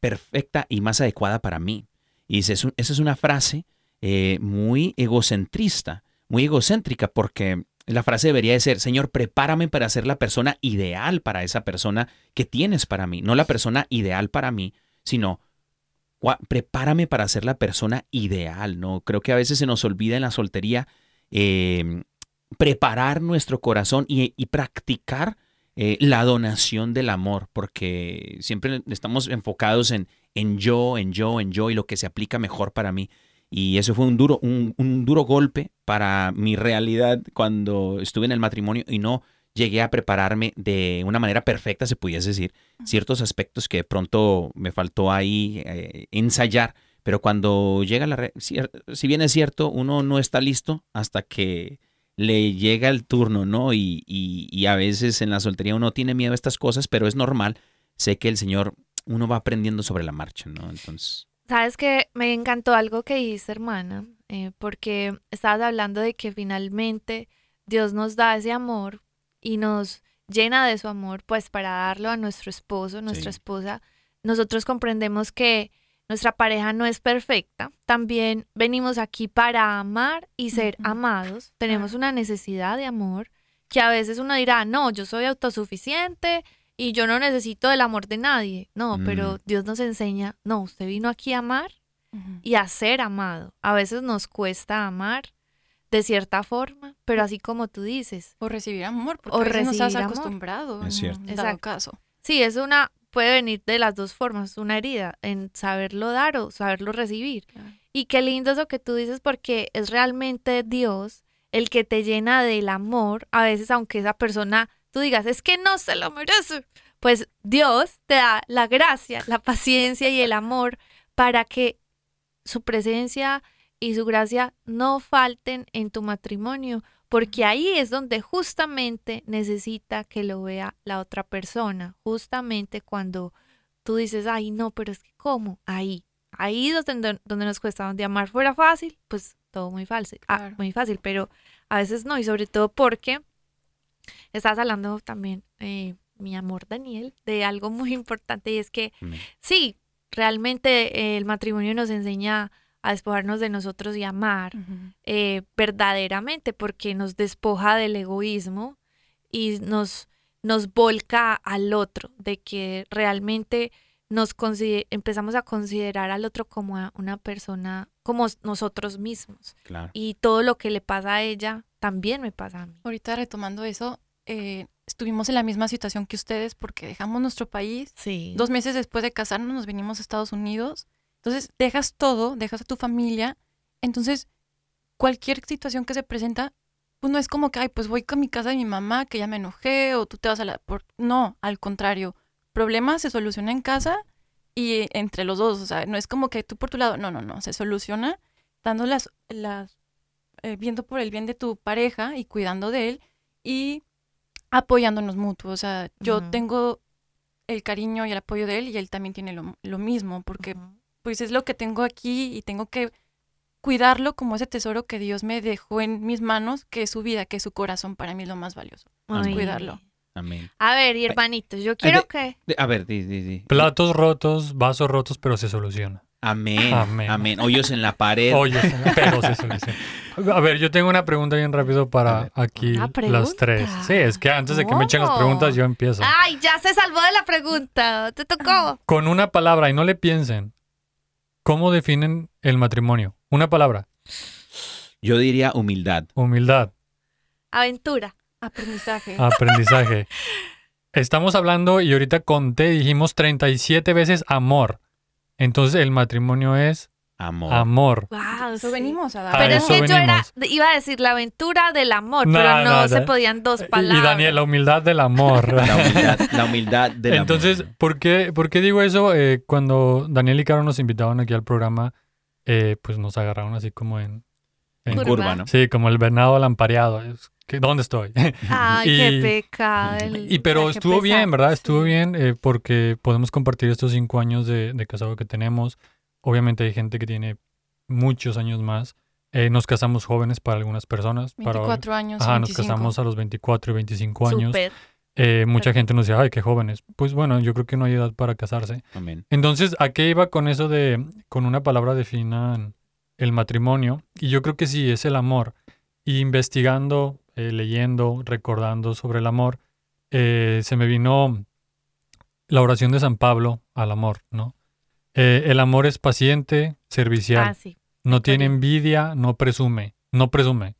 [SPEAKER 1] perfecta y más adecuada para mí. Y dice, es un- esa es una frase eh, muy egocentrista, muy egocéntrica, porque la frase debería de ser, Señor, prepárame para ser la persona ideal para esa persona que tienes para mí. No la persona ideal para mí, sino "Gua- prepárame para ser la persona ideal, ¿no? Creo que a veces se nos olvida en la soltería eh, preparar nuestro corazón y, y practicar eh, la donación del amor, porque siempre estamos enfocados en, en yo, en yo, en yo y lo que se aplica mejor para mí. Y eso fue un duro, un, un duro golpe para mi realidad cuando estuve en el matrimonio y no llegué a prepararme de una manera perfecta, se pudiese decir, ciertos aspectos que de pronto me faltó ahí eh, ensayar, pero cuando llega la... si, si bien es cierto, uno no está listo hasta que le llega el turno, ¿no? Y, y- y a veces en la soltería uno tiene miedo a estas cosas, pero es normal. Sé que el Señor, uno va aprendiendo sobre la marcha, ¿no? Entonces,
[SPEAKER 2] Sabes que me encantó algo que dijiste, hermana, eh, porque estabas hablando de que finalmente Dios nos da ese amor y nos llena de su amor, pues para darlo a nuestro esposo, nuestra
[SPEAKER 1] Sí.
[SPEAKER 2] esposa. Nosotros comprendemos que nuestra pareja no es perfecta. También venimos aquí para amar y ser amados. Tenemos una necesidad de amor que a veces uno dirá, no, yo soy autosuficiente y yo no necesito el amor de nadie. No, pero
[SPEAKER 1] Mm.
[SPEAKER 2] Dios nos enseña, no, usted vino aquí a amar y a ser amado. A veces nos cuesta amar de cierta forma, pero así como tú dices,
[SPEAKER 3] O recibir amor, porque
[SPEAKER 2] O
[SPEAKER 3] a veces no estás
[SPEAKER 2] recibir amor.
[SPEAKER 3] acostumbrado.
[SPEAKER 1] Es
[SPEAKER 3] en
[SPEAKER 1] cierto.
[SPEAKER 3] un dado caso.
[SPEAKER 2] sí, es una, puede venir de las dos formas, una herida, en saberlo dar o saberlo recibir.
[SPEAKER 3] Claro.
[SPEAKER 2] Y qué lindo eso que tú dices porque es realmente Dios el que te llena del amor, a veces aunque esa persona, tú digas, es que no se lo merece, pues Dios te da la gracia, la paciencia y el amor para que su presencia y su gracia no falten en tu matrimonio, porque ahí es donde justamente necesita que lo vea la otra persona, justamente cuando tú dices, ay, no, pero es que ¿cómo? Ahí, ahí es donde, donde nos cuesta, donde amar fuera fácil, pues todo muy fácil, ah, muy fácil, pero a veces no, y sobre todo porque estás hablando también, eh, mi amor Daniel, de algo muy importante y es que sí, realmente eh, el matrimonio nos enseña a despojarnos de nosotros y amar eh, verdaderamente porque nos despoja del egoísmo y nos, nos volca al otro, de que realmente nos empezamos a considerar al otro como a una persona, como nosotros mismos.
[SPEAKER 1] claro.
[SPEAKER 2] Y todo lo que le pasa a ella también me pasa a mí.
[SPEAKER 3] Ahorita retomando eso, eh, estuvimos en la misma situación que ustedes porque dejamos nuestro país.
[SPEAKER 2] Sí.
[SPEAKER 3] Dos meses después de casarnos nos venimos a Estados Unidos. Entonces dejas todo, dejas a tu familia. Entonces cualquier situación que se presenta, pues no es como que, ay, pues voy con mi casa de mi mamá, que ya me enojé, o tú te vas a la... por-". No, al contrario. Problema se soluciona en casa y eh, entre los dos. O sea, no es como que tú por tu lado. No, no, no. Se soluciona dando las... las eh, viendo por el bien de tu pareja y cuidando de él y apoyándonos mutuos. O sea, yo tengo el cariño y el apoyo de él y él también tiene lo, lo mismo, porque. Pues es lo que tengo aquí y tengo que cuidarlo como ese tesoro que Dios me dejó en mis manos, que es su vida, que es su corazón, para mí es lo más valioso.
[SPEAKER 2] Ay.
[SPEAKER 3] cuidarlo.
[SPEAKER 1] Amén.
[SPEAKER 2] A ver, y hermanitos, yo quiero que...
[SPEAKER 1] De- A ver, di, di, di.
[SPEAKER 4] Platos rotos, vasos rotos, pero se soluciona.
[SPEAKER 1] Amén.
[SPEAKER 4] Amén.
[SPEAKER 1] Amén. Hoyos en la pared.
[SPEAKER 4] Oye, pero se soluciona. A ver, yo tengo una pregunta bien rápido para aquí
[SPEAKER 2] ¿Una
[SPEAKER 4] las
[SPEAKER 2] pregunta?
[SPEAKER 4] tres. Sí, es que antes de que me echen las preguntas yo empiezo.
[SPEAKER 2] Ay, ya se salvó de la pregunta. Te tocó.
[SPEAKER 4] Con una palabra y no le piensen. ¿Cómo definen el matrimonio? Una palabra.
[SPEAKER 1] Yo diría humildad.
[SPEAKER 4] Humildad,
[SPEAKER 2] Aventura.
[SPEAKER 3] Aprendizaje.
[SPEAKER 4] aprendizaje. Estamos hablando y ahorita conté, dijimos 37 veces amor. Entonces el matrimonio es
[SPEAKER 1] Amor.
[SPEAKER 4] amor.
[SPEAKER 2] Wow,
[SPEAKER 3] Eso
[SPEAKER 2] sí.
[SPEAKER 3] venimos a dar.
[SPEAKER 4] A
[SPEAKER 2] Pero es
[SPEAKER 4] eso
[SPEAKER 2] que yo era, iba a decir la aventura del amor,
[SPEAKER 4] No,
[SPEAKER 2] pero no,
[SPEAKER 4] no,
[SPEAKER 2] se podían dos palabras.
[SPEAKER 4] Y Daniel, la humildad del amor.
[SPEAKER 1] La humildad, la humildad del amor.
[SPEAKER 4] Entonces, ¿por qué, por qué digo eso? Eh, cuando Daniel y Caro nos invitaban aquí al programa, eh, pues nos agarraron así como en...
[SPEAKER 1] en
[SPEAKER 2] Curva.
[SPEAKER 1] curva, ¿no?
[SPEAKER 4] Sí, como el venado lampareado. Es ¿Dónde estoy?
[SPEAKER 2] Ay,
[SPEAKER 4] Y-
[SPEAKER 2] qué pecado. el-
[SPEAKER 4] Y pero estuvo bien. ¿verdad? Estuvo
[SPEAKER 2] Sí.
[SPEAKER 4] bien eh, porque podemos compartir estos cinco años de, de casado que tenemos. Obviamente hay gente que tiene muchos años más. Eh, nos casamos jóvenes para algunas personas. Para,
[SPEAKER 3] 24 años.
[SPEAKER 4] ajá, nos
[SPEAKER 3] 25.
[SPEAKER 4] casamos a los 24 y 25 años. Eh, mucha gente nos dice, ay, qué jóvenes. Pues bueno, yo creo que no hay edad para casarse.
[SPEAKER 1] Amén.
[SPEAKER 4] Entonces, ¿a qué iba con eso de, con una palabra definan el matrimonio? Y yo creo que sí, es el amor. Y investigando, eh, leyendo, recordando sobre el amor, eh, se me vino la oración de San Pablo al amor, ¿no? Eh, el amor es paciente, servicial,
[SPEAKER 2] Ah, sí.
[SPEAKER 4] no tiene envidia, no presume, no presume.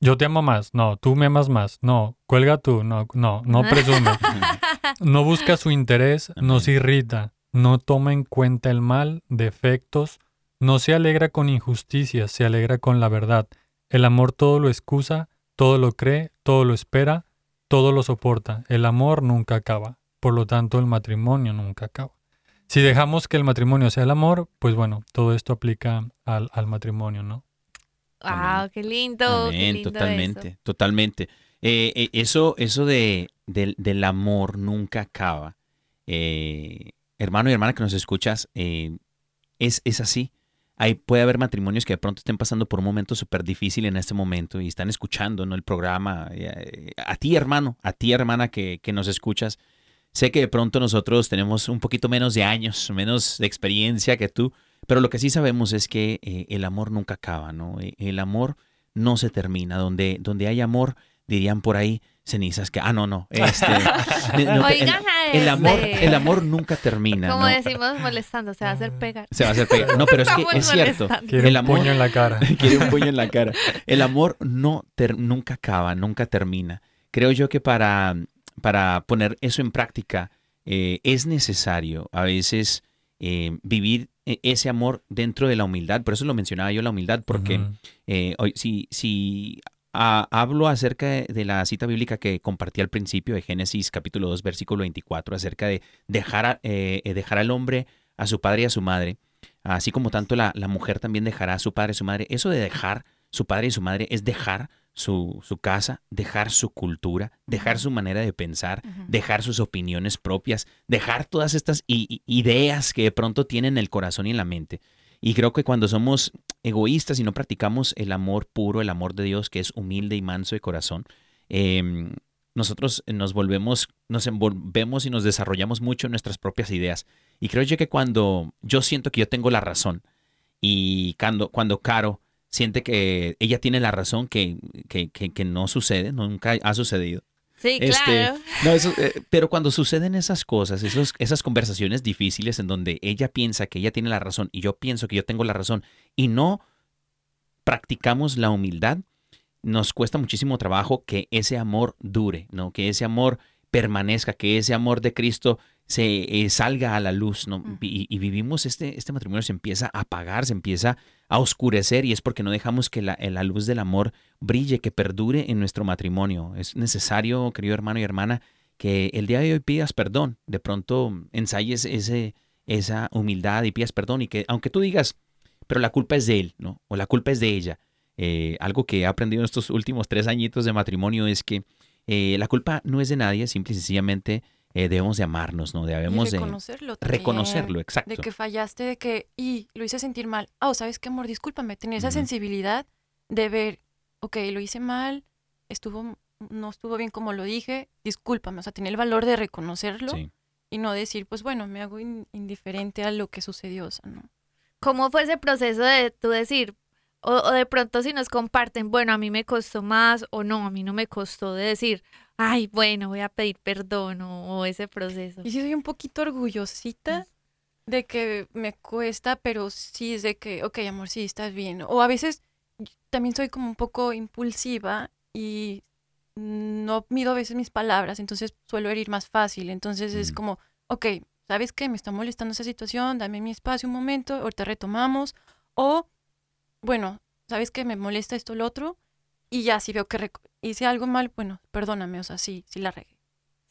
[SPEAKER 4] Yo te amo más, no, tú me amas más, no, cuelga tú, no, no, no presume. No busca su interés, no se irrita, no toma en cuenta el mal, defectos, no se alegra con injusticias, se alegra con la verdad. El amor todo lo excusa, todo lo cree, todo lo espera, todo lo soporta. El amor nunca acaba. Por lo tanto, el matrimonio nunca acaba. Si dejamos que el matrimonio sea el amor, pues bueno, todo esto aplica al, al matrimonio, ¿no?
[SPEAKER 2] ¡Wow! ¡Qué lindo! qué lindo
[SPEAKER 1] totalmente,
[SPEAKER 2] eso.
[SPEAKER 1] totalmente. Eh, eh, eso eso de, del, del amor nunca acaba. Eh, hermano y hermana que nos escuchas, eh, es, es así. Hay, puede haber matrimonios que de pronto estén pasando por un momento súper difícil en este momento y están escuchando ¿no? el programa. eh, a ti, hermano, a ti, hermana, que, que nos escuchas. Sé que de pronto nosotros tenemos un poquito menos de años, menos de experiencia que tú, pero lo que sí sabemos es que eh, el amor nunca acaba, ¿no? Eh, El amor no se termina. Donde, donde hay amor, dirían por ahí, cenizas que... Ah, no, no. Este, no, el-
[SPEAKER 2] Oigan a
[SPEAKER 1] el, amor,
[SPEAKER 2] este.
[SPEAKER 1] el amor nunca termina,
[SPEAKER 2] Como
[SPEAKER 1] ¿no?
[SPEAKER 2] decimos molestando, se va a hacer pegar.
[SPEAKER 1] Se va a hacer pegar. No, pero es que
[SPEAKER 2] Estamos
[SPEAKER 1] es cierto.
[SPEAKER 4] Quiere
[SPEAKER 1] El
[SPEAKER 4] un
[SPEAKER 1] amor-
[SPEAKER 4] puño en la cara.
[SPEAKER 1] Quiere un puño en la cara. El amor no ter- nunca acaba, nunca termina. Creo yo que para, para poner eso en práctica eh, es necesario a veces eh, vivir e- ese amor dentro de la humildad. Por eso lo mencionaba yo, la humildad, porque eh, hoy, si, si hablo acerca de, de la cita bíblica que compartí al principio de Génesis capítulo 2, versículo 24, acerca de dejar, a- eh, eh, dejar al hombre a su padre y a su madre, así como tanto la, la mujer también dejará a su padre y a su madre. Eso de dejar su padre y su madre es dejar su, su casa, dejar su cultura, dejar su manera de pensar, dejar sus opiniones propias, dejar todas estas ideas que de pronto tienen en el corazón y en la mente. Y creo que cuando somos egoístas y no practicamos el amor puro, el amor de Dios que es humilde y manso de corazón, em, nosotros nos volvemos, nos envolvemos y nos desarrollamos mucho en nuestras propias ideas. Y creo yo que cuando yo siento que yo tengo la razón y cuando, cuando Caro siente que ella tiene la razón que, que, que- que no sucede, nunca ha sucedido.
[SPEAKER 2] Sí,
[SPEAKER 1] Este,
[SPEAKER 2] claro.
[SPEAKER 1] No, eso, eh, pero cuando suceden esas cosas, esos, esas conversaciones difíciles en donde ella piensa que ella tiene la razón y yo pienso que yo tengo la razón y no practicamos la humildad, nos cuesta muchísimo trabajo que ese amor dure, ¿no? Que ese amor permanezca, que ese amor de Cristo se eh, salga a la luz, ¿no? Y, y vivimos este, este matrimonio se empieza a apagar, se empieza a oscurecer y es porque no dejamos que la, la luz del amor brille, que perdure en nuestro matrimonio. Es necesario, querido hermano y hermana, que el día de hoy pidas perdón, de pronto ensayes ese, esa humildad y pidas perdón y que aunque tú digas, pero la culpa es de él, ¿no? O la culpa es de ella. eh, algo que he aprendido en estos últimos tres añitos de matrimonio es que eh, la culpa no es de nadie, simple y sencillamente eh, debemos de amarnos, ¿no?
[SPEAKER 3] Y
[SPEAKER 1] Debemos de
[SPEAKER 3] reconocerlo también.
[SPEAKER 1] reconocerlo, exacto.
[SPEAKER 3] De que fallaste, de que, y lo hice sentir mal. Oh, ¿sabes qué, amor? Discúlpame. Tener esa sensibilidad de ver, ok, lo hice mal, estuvo, no estuvo bien como lo dije, discúlpame. O sea, tener el valor de reconocerlo
[SPEAKER 1] Sí.
[SPEAKER 3] y no decir, pues bueno, me hago in- indiferente a lo que sucedió. O sea, no.
[SPEAKER 2] ¿Cómo fue ese proceso de tú decir, o, o de pronto si nos comparten, bueno, a mí me costó más o no, a mí no me costó de decir, ay, bueno, voy a pedir perdón o, o ese proceso?
[SPEAKER 3] Y sí soy un poquito orgullosita de que me cuesta, pero sí es de que, ok, amor, sí, estás bien. O a veces también soy como un poco impulsiva y no mido a veces mis palabras, entonces suelo herir más fácil. Entonces es
[SPEAKER 1] Mm.
[SPEAKER 3] como, ok, ¿sabes qué? Me está molestando esa situación, dame mi espacio un momento, ahorita retomamos. O, bueno, ¿sabes qué? Me molesta esto, lo otro. Y ya, si veo que hice algo mal, bueno, perdóname, o sea, sí, sí la regué.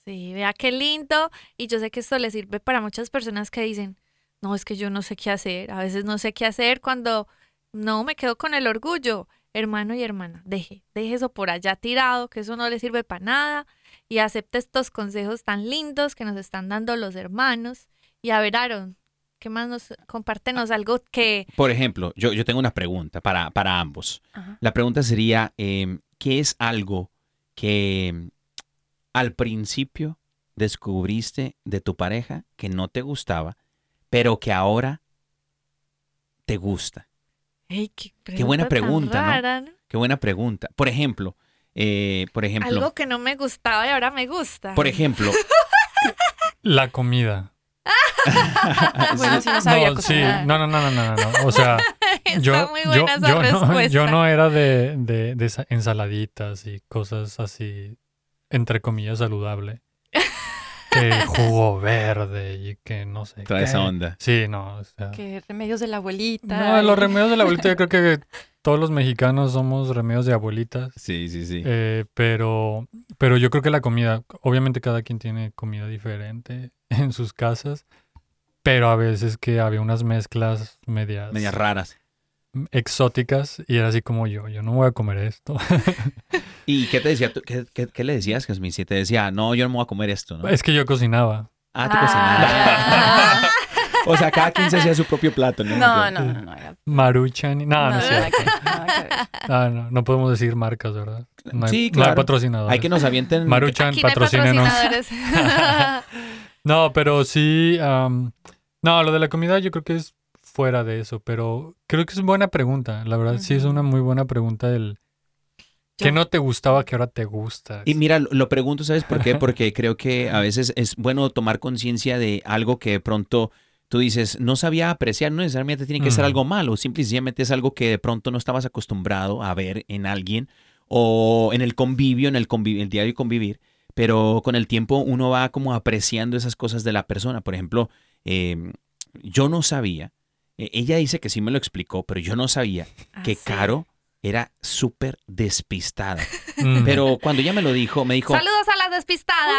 [SPEAKER 2] Sí, vea qué lindo. Y yo sé que esto le sirve para muchas personas que dicen, no, es que yo no sé qué hacer. A veces no sé qué hacer cuando no me quedo con el orgullo. Hermano y hermana, deje, deje eso por allá tirado, que eso no le sirve para nada. Y acepte estos consejos tan lindos que nos están dando los hermanos. Y a ver, Aaron, ¿qué más nos compártenos algo que
[SPEAKER 1] Por ejemplo, yo, yo tengo una pregunta para, para ambos.
[SPEAKER 3] Ajá.
[SPEAKER 1] La pregunta sería, em, ¿qué es algo que em, al principio descubriste de tu pareja que no te gustaba, pero que ahora te gusta?
[SPEAKER 2] Qué,
[SPEAKER 1] buena
[SPEAKER 2] tan
[SPEAKER 1] pregunta, ¿no? Qué buena pregunta. Por ejemplo, eh, por ejemplo,
[SPEAKER 2] Algo que no me gustaba y ahora me gusta.
[SPEAKER 1] por ejemplo,
[SPEAKER 4] La comida.
[SPEAKER 3] Bueno, si no sabía
[SPEAKER 4] no,
[SPEAKER 3] cocinar.
[SPEAKER 4] no, no, no, no, no, no. O sea,
[SPEAKER 2] Está
[SPEAKER 4] yo,
[SPEAKER 2] muy
[SPEAKER 4] yo, yo no, yo no era de, de, ensaladitas y cosas así, entre comillas, saludable. Que jugo verde y que no sé.
[SPEAKER 1] toda
[SPEAKER 4] qué.
[SPEAKER 1] esa onda.
[SPEAKER 4] Sí, no. O sea,
[SPEAKER 3] Que remedios de la abuelita.
[SPEAKER 4] no, los remedios de la abuelita, yo creo que todos los mexicanos somos remedios de abuelitas.
[SPEAKER 1] Sí, sí, sí.
[SPEAKER 4] Eh, pero, pero yo creo que la comida, obviamente cada quien tiene comida diferente en sus casas, pero a veces que había unas mezclas medias,
[SPEAKER 1] Medias raras.
[SPEAKER 4] exóticas y era así como yo, yo no voy a comer esto.
[SPEAKER 1] ¿Y qué te decía? tú? ¿Qué, qué, qué le decías, Jasmine? Si te decía, no, yo no me voy a comer esto, ¿no?
[SPEAKER 4] es que yo cocinaba.
[SPEAKER 1] Ah, tú cocinabas. O sea, cada quien se hacía su propio plato, ¿no?
[SPEAKER 3] No, no, no, no. Era,
[SPEAKER 4] Maruchan. No, no,
[SPEAKER 3] no, que ver.
[SPEAKER 4] Ah, no, no podemos decir marcas, ¿verdad? No hay,
[SPEAKER 1] Sí,
[SPEAKER 4] no hay
[SPEAKER 1] claro.
[SPEAKER 4] patrocinadores.
[SPEAKER 1] Hay que nos avienten.
[SPEAKER 4] Maruchan,
[SPEAKER 2] no
[SPEAKER 4] patrocínenos.
[SPEAKER 2] patrocinadores.
[SPEAKER 4] No, pero sí. No, lo de la comida yo creo que es fuera de eso, pero creo que es buena pregunta. La verdad, sí es una muy buena pregunta el. ¿Qué no te gustaba que ahora te gusta?
[SPEAKER 1] Y mira, lo, pregunto, ¿sabes por qué? Porque creo que a veces es bueno tomar conciencia de algo que de pronto tú dices, no sabía apreciar, no necesariamente tiene que ser algo malo, simple y sencillamente es algo que de pronto no estabas acostumbrado a ver en alguien o en el convivio, en el, convi- el diario convivir, pero con el tiempo uno va como apreciando esas cosas de la persona. Por ejemplo, eh, yo no sabía, eh, ella dice que sí me lo explicó, pero yo no sabía que
[SPEAKER 2] Ah, sí.
[SPEAKER 1] Caro era súper despistada.
[SPEAKER 4] Mm,
[SPEAKER 1] Pero cuando ella me lo dijo, me dijo...
[SPEAKER 2] Saludos a las despistadas.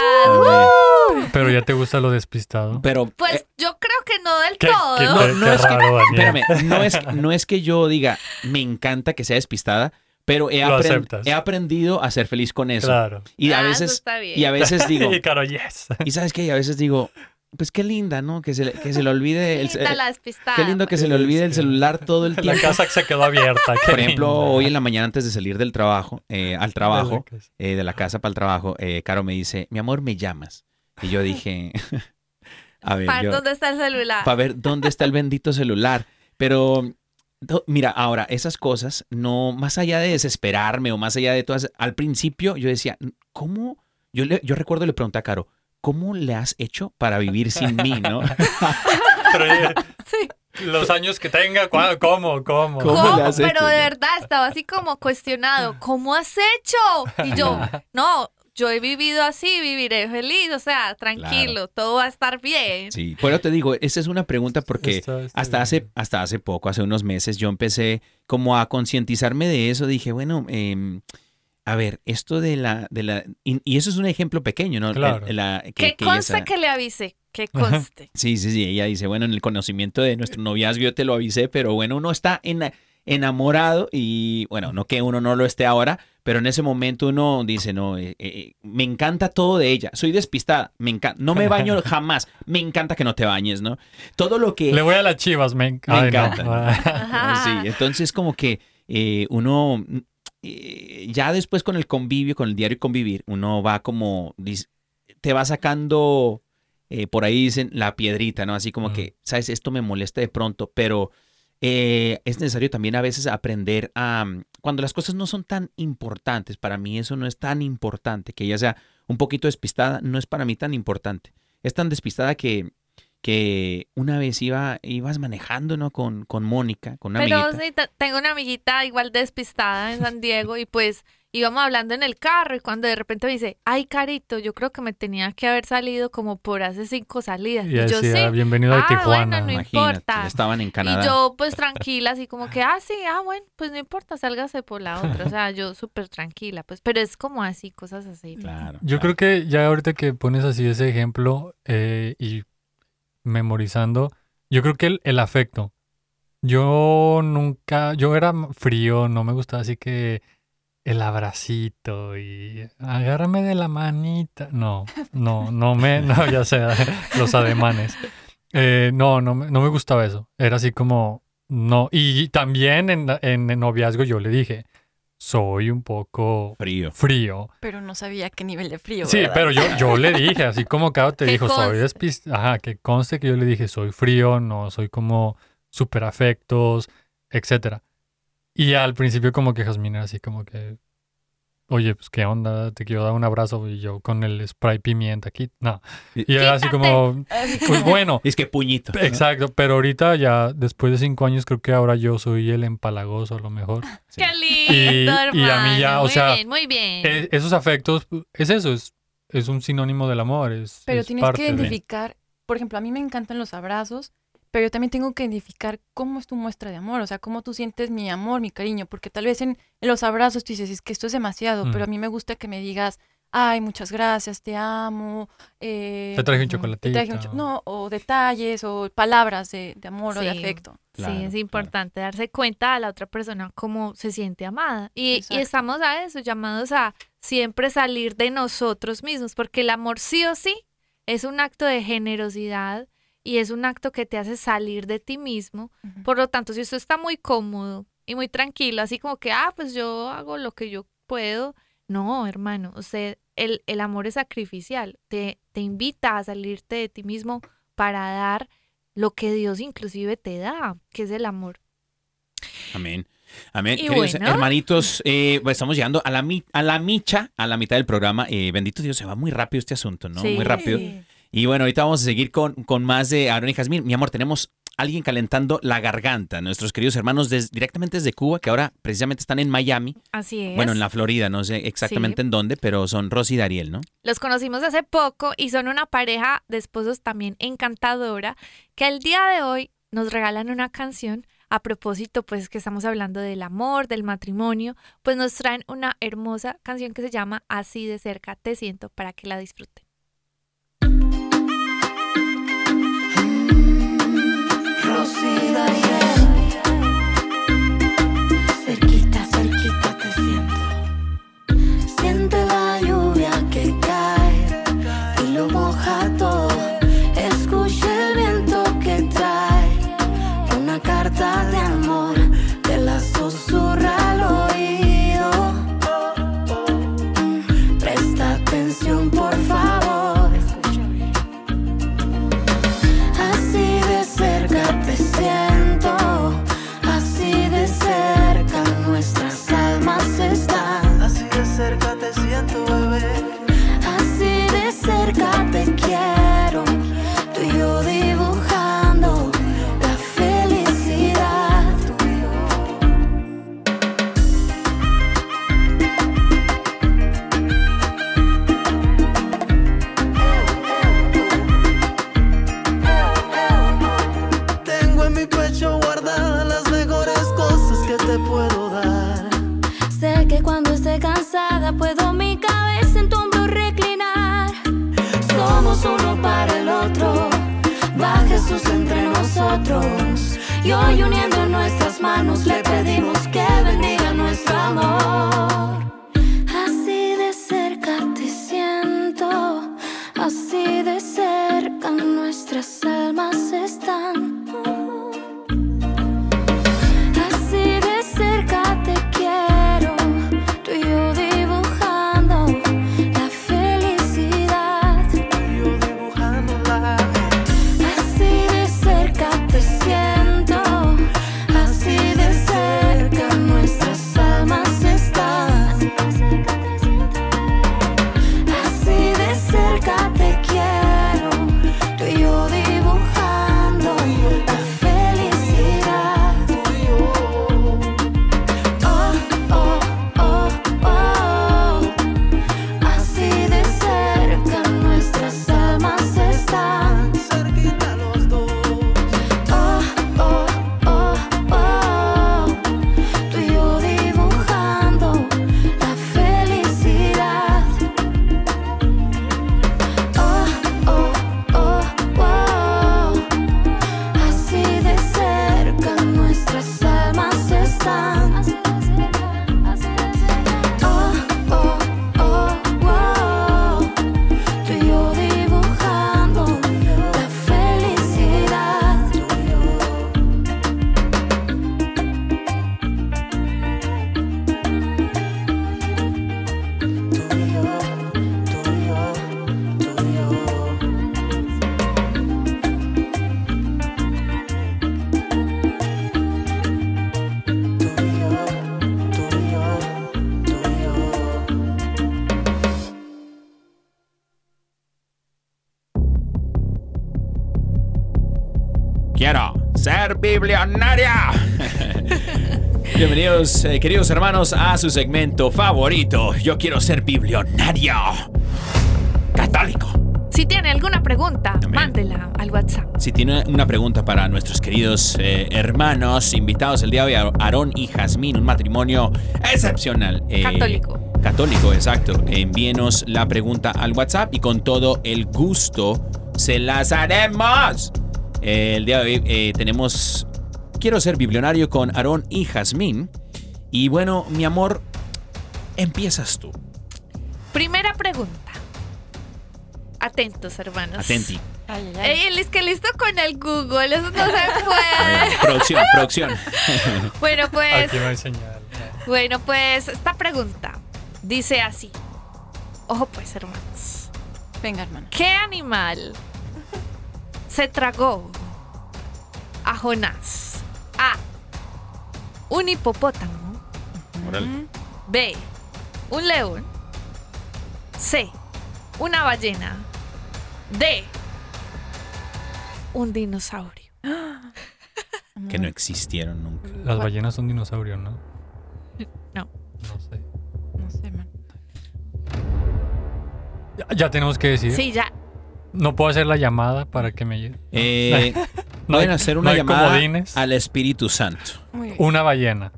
[SPEAKER 4] Pero ya te gusta lo despistado.
[SPEAKER 1] Pero
[SPEAKER 2] Pues
[SPEAKER 1] eh,
[SPEAKER 2] yo creo que no del
[SPEAKER 4] Qué,
[SPEAKER 2] todo.
[SPEAKER 4] qué-
[SPEAKER 1] No,
[SPEAKER 4] qué-
[SPEAKER 1] no
[SPEAKER 4] qué
[SPEAKER 1] es que-
[SPEAKER 4] raro,
[SPEAKER 1] espérame, no es, no es que yo diga, me encanta que sea despistada, pero he, he aprendido a ser feliz con eso.
[SPEAKER 4] Claro.
[SPEAKER 1] Y a
[SPEAKER 2] Ah, eso
[SPEAKER 1] veces,
[SPEAKER 2] está bien.
[SPEAKER 1] y a veces digo,
[SPEAKER 4] y Caro, yes.
[SPEAKER 1] y sabes qué, y a veces digo, pues qué linda, ¿no? Que se le, que se le olvide el,
[SPEAKER 2] Linda la despistada.
[SPEAKER 1] qué lindo que se le olvide el celular todo el
[SPEAKER 4] La
[SPEAKER 1] tiempo.
[SPEAKER 4] casa se quedó abierta. qué
[SPEAKER 1] Por ejemplo,
[SPEAKER 4] linda.
[SPEAKER 1] hoy en la mañana antes de salir del trabajo, eh, al trabajo,
[SPEAKER 4] De la casa.
[SPEAKER 1] eh, de la casa para el trabajo, eh, Caro me dice, mi amor, me llamas. Y yo dije, a ver,
[SPEAKER 2] Pa-
[SPEAKER 1] yo,
[SPEAKER 2] ¿Dónde está el celular?
[SPEAKER 1] para ver dónde está el bendito celular. Pero do- mira, ahora, esas cosas, no, más allá de desesperarme o más allá de todas, al principio yo decía, ¿cómo? Yo, le, yo recuerdo le pregunté a Caro, ¿cómo le has hecho para vivir sin mí, no?
[SPEAKER 4] Pero, eh,
[SPEAKER 2] Sí.
[SPEAKER 4] los años que tenga, ¿cuá- ¿cómo? ¿Cómo?
[SPEAKER 1] ¿Cómo
[SPEAKER 2] ¿Cómo?
[SPEAKER 1] le has
[SPEAKER 2] Pero
[SPEAKER 1] hecho?
[SPEAKER 2] de verdad estaba así como cuestionado. ¿Cómo has hecho? Y yo, no, yo he vivido así, viviré feliz. O sea, tranquilo, todo va a estar bien.
[SPEAKER 1] Sí, pero te digo, esa es una pregunta porque
[SPEAKER 4] Está- está
[SPEAKER 1] hasta
[SPEAKER 4] bien.
[SPEAKER 1] hace, hasta hace poco, hace unos meses, yo empecé como a concientizarme de eso. Dije, bueno, em, a ver, esto de la, de la, y, y eso es un ejemplo pequeño, ¿no?
[SPEAKER 4] Claro.
[SPEAKER 1] La- que-
[SPEAKER 2] Que
[SPEAKER 1] que
[SPEAKER 2] conste que le avisé, que conste.
[SPEAKER 1] Sí, sí, sí. Ella dice, bueno, en el conocimiento de nuestro noviazgo yo te lo avisé, pero bueno, uno está en- enamorado y bueno, no que uno no lo esté ahora, pero en ese momento uno dice, no, eh, eh, me encanta todo de ella. Soy despistada, me encanta, no me baño jamás. Me encanta que no te bañes, ¿no? Todo lo que
[SPEAKER 4] Le voy a las chivas, me, en-
[SPEAKER 1] Me
[SPEAKER 4] Ay, no.
[SPEAKER 1] encanta. Sí, entonces como que eh, uno eh, ya después con el convivio, con el diario convivir, uno va como te va sacando eh, por ahí dicen la piedrita, ¿no? Así como
[SPEAKER 4] Mm.
[SPEAKER 1] que, sabes, esto me molesta de pronto, pero eh, es necesario también a veces aprender a cuando las cosas no son tan importantes, para mí eso no es tan importante, que ella sea un poquito despistada, no es para mí tan importante. Es tan despistada que que una vez iba, ibas manejando, ¿no? Con, con Mónica, con una
[SPEAKER 2] Pero
[SPEAKER 1] amiguita.
[SPEAKER 2] sí, te- tengo una amiguita igual despistada en San Diego y pues íbamos hablando en el carro y cuando de repente me dice, ay, Carito, yo creo que me tenía que haber salido como por hace cinco salidas.
[SPEAKER 4] Y
[SPEAKER 2] Y, yo
[SPEAKER 4] decía,
[SPEAKER 2] sí.
[SPEAKER 4] bienvenido a
[SPEAKER 2] Ah,
[SPEAKER 4] Tijuana.
[SPEAKER 2] bueno, no
[SPEAKER 1] Imagínate,
[SPEAKER 2] importa.
[SPEAKER 1] estaban en Canadá.
[SPEAKER 2] Y yo pues tranquila, así como que, ah, sí, ah, bueno, pues no importa, sálgase por la otra. O sea, yo súper tranquila, pues, pero es como así, cosas así.
[SPEAKER 1] Claro.
[SPEAKER 4] Yo creo que ya ahorita que pones así ese ejemplo eh, y memorizando, yo creo que el, el afecto. Yo nunca, yo era frío, no me gustaba así que el abracito y agárrame de la manita. No, no, no me, no, ya sea los ademanes. Eh, no, no, me- no me gustaba eso. Era así como, no. Y también en, en el noviazgo yo le dije, soy un poco
[SPEAKER 1] Frío.
[SPEAKER 4] frío.
[SPEAKER 3] Pero no sabía qué nivel de frío.
[SPEAKER 4] Sí,
[SPEAKER 3] ¿verdad?
[SPEAKER 4] pero yo, yo le dije, así como Caro te dijo, soy despistado. Ajá, que conste que yo le dije, soy frío, no soy como super afectos, etcétera. Y al principio como que Jasmine era así como que, oye, pues qué onda, te quiero dar un abrazo y yo con el spray pimienta aquí. No. Y era así como, pues bueno,
[SPEAKER 1] Es que puñito. ¿no?
[SPEAKER 4] exacto, pero ahorita ya, después de cinco años, creo que ahora yo soy el empalagoso a lo mejor.
[SPEAKER 1] Sí.
[SPEAKER 2] Qué lindo,
[SPEAKER 4] Y- y a mí ya,
[SPEAKER 2] hermano.
[SPEAKER 4] o
[SPEAKER 2] muy
[SPEAKER 4] sea,
[SPEAKER 2] bien, muy bien.
[SPEAKER 4] E- esos afectos, es eso, es, es un sinónimo del amor. Es,
[SPEAKER 3] Pero
[SPEAKER 4] es
[SPEAKER 3] tienes
[SPEAKER 4] parte
[SPEAKER 3] que
[SPEAKER 4] de-
[SPEAKER 3] identificar, por ejemplo, a mí me encantan los abrazos, pero yo también tengo que identificar cómo es tu muestra de amor, o sea, cómo tú sientes mi amor, mi cariño, porque tal vez en, en los abrazos tú dices, es que esto es demasiado,
[SPEAKER 4] Mm.
[SPEAKER 3] pero a mí me gusta que me digas, ay, muchas gracias, te amo. eh,
[SPEAKER 4] Te traje un
[SPEAKER 3] mm, te traje un
[SPEAKER 4] chocolatito.
[SPEAKER 3] cho- no, o detalles, o palabras de, de amor o de
[SPEAKER 2] Sí.
[SPEAKER 3] afecto.
[SPEAKER 1] Claro,
[SPEAKER 2] sí, es
[SPEAKER 1] claro.
[SPEAKER 2] importante darse cuenta a la otra persona cómo se siente amada. Y, y estamos a eso, llamados a siempre salir de nosotros mismos, porque el amor sí o sí es un acto de generosidad y es un acto que te hace salir de ti mismo. Por lo tanto, si usted está muy cómodo y muy tranquilo, así como que, ah, pues yo hago lo que yo puedo. No, hermano, usted, el, el amor es sacrificial. Te, te invita a salirte de ti mismo para dar lo que Dios inclusive te da, que es el amor.
[SPEAKER 1] Amén. Amén.
[SPEAKER 2] Y
[SPEAKER 1] Queridos
[SPEAKER 2] bueno.
[SPEAKER 1] hermanitos, eh, pues estamos llegando a la, mi- a la micha, a la mitad del programa. Eh, bendito Dios, se va muy rápido este asunto, ¿no?
[SPEAKER 2] Sí.
[SPEAKER 1] Muy rápido. Y bueno, ahorita vamos a seguir con, con más de Aaron y Jazmín. Mi amor, tenemos alguien calentando la garganta. Nuestros queridos hermanos des- directamente desde Cuba, que ahora precisamente están en Miami.
[SPEAKER 2] Así es.
[SPEAKER 1] Bueno, en la Florida, no sé exactamente en dónde, pero son Rosy y Dariel, ¿no?
[SPEAKER 2] Los conocimos hace poco y son una pareja de esposos también encantadora que al día de hoy nos regalan una canción a propósito pues que estamos hablando del amor, del matrimonio, pues nos traen una hermosa canción que se llama Así de cerca te siento para que la disfruten.
[SPEAKER 5] Rosy Dariel.
[SPEAKER 1] Ser biblionaria. Bienvenidos, eh, queridos hermanos, a su segmento favorito. Yo quiero ser biblionario. Católico.
[SPEAKER 2] Si tiene alguna pregunta,
[SPEAKER 1] Amén.
[SPEAKER 2] mándela al WhatsApp.
[SPEAKER 1] Si tiene una pregunta para nuestros queridos eh, hermanos invitados el día de hoy, Aarón y Jazmín, un matrimonio excepcional. eh,
[SPEAKER 2] Católico.
[SPEAKER 1] Católico, exacto. Envíenos la pregunta al WhatsApp y con todo el gusto se las haremos. Eh, el día de hoy eh, tenemos Quiero ser biblionario con Aarón y Jazmín. Y bueno, mi amor, empiezas tú.
[SPEAKER 2] Primera pregunta. Atentos, hermanos.
[SPEAKER 1] Atenti.
[SPEAKER 3] Ay, ay, ay.
[SPEAKER 2] Ey, es que listo con el Google, eso no se
[SPEAKER 1] ver,
[SPEAKER 2] puede.
[SPEAKER 1] producción, producción.
[SPEAKER 2] bueno, pues,
[SPEAKER 4] Aquí señal.
[SPEAKER 2] bueno, pues, esta pregunta dice así. Ojo, pues, hermanos.
[SPEAKER 3] Venga, hermano.
[SPEAKER 2] ¿Qué animal se tragó a Jonás? A. Un hipopótamo. B. Un león. C. Una ballena. D. Un dinosaurio.
[SPEAKER 1] Que no existieron nunca.
[SPEAKER 4] Las ballenas son dinosaurios, ¿no?
[SPEAKER 2] No.
[SPEAKER 4] No sé.
[SPEAKER 3] No sé, hermano.
[SPEAKER 4] Ya, ya tenemos que decir.
[SPEAKER 2] Sí, ya.
[SPEAKER 4] No puedo hacer la llamada para que me.
[SPEAKER 1] Eh,
[SPEAKER 4] No
[SPEAKER 1] pueden
[SPEAKER 4] hay-
[SPEAKER 1] hacer
[SPEAKER 4] no
[SPEAKER 1] una
[SPEAKER 4] hay
[SPEAKER 1] llamada
[SPEAKER 4] comodines.
[SPEAKER 1] al Espíritu Santo.
[SPEAKER 4] Una ballena.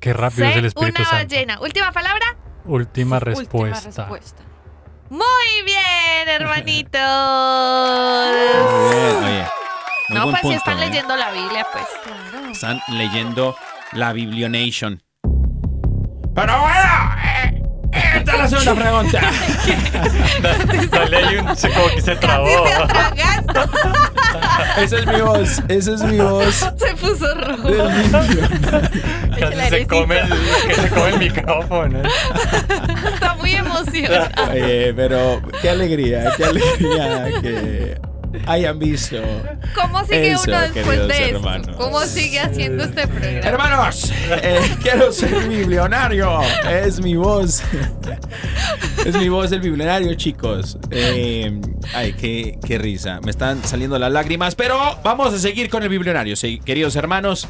[SPEAKER 4] Qué rápido es
[SPEAKER 2] C.
[SPEAKER 4] el Espíritu
[SPEAKER 2] Una
[SPEAKER 4] Santo.
[SPEAKER 2] ballena. Última palabra.
[SPEAKER 4] Última
[SPEAKER 3] Sí,
[SPEAKER 4] respuesta.
[SPEAKER 3] Última respuesta.
[SPEAKER 2] Muy bien, hermanitos.
[SPEAKER 1] Muy bien, oye. Muy
[SPEAKER 2] no,
[SPEAKER 1] buen
[SPEAKER 2] pues si
[SPEAKER 1] punto,
[SPEAKER 2] están
[SPEAKER 1] ¿eh?
[SPEAKER 2] leyendo la Biblia, pues.
[SPEAKER 3] Claro.
[SPEAKER 1] Están leyendo la Biblionation. Pero bueno, eh, esta es la segunda pregunta.
[SPEAKER 4] Dale ahí un como que se trabó.
[SPEAKER 2] Casi se atraganta.
[SPEAKER 1] Esa es mi voz, esa es mi voz.
[SPEAKER 2] Se puso rojo.
[SPEAKER 4] Casi se come, el, que se come el micrófono.
[SPEAKER 2] Está muy emocionado.
[SPEAKER 1] Oye, pero qué alegría, qué alegría que hayan visto.
[SPEAKER 2] ¿Cómo sigue
[SPEAKER 1] Eso,
[SPEAKER 2] uno después
[SPEAKER 1] queridos
[SPEAKER 2] de esto?
[SPEAKER 1] hermanos.
[SPEAKER 2] ¿Cómo sigue haciendo este programa?
[SPEAKER 1] Hermanos, eh, quiero ser biblionario. Es mi voz. Es mi voz del biblionario, chicos. Eh, ay, qué, qué risa. Me están saliendo las lágrimas, pero vamos a seguir con el biblionario, sí, queridos hermanos.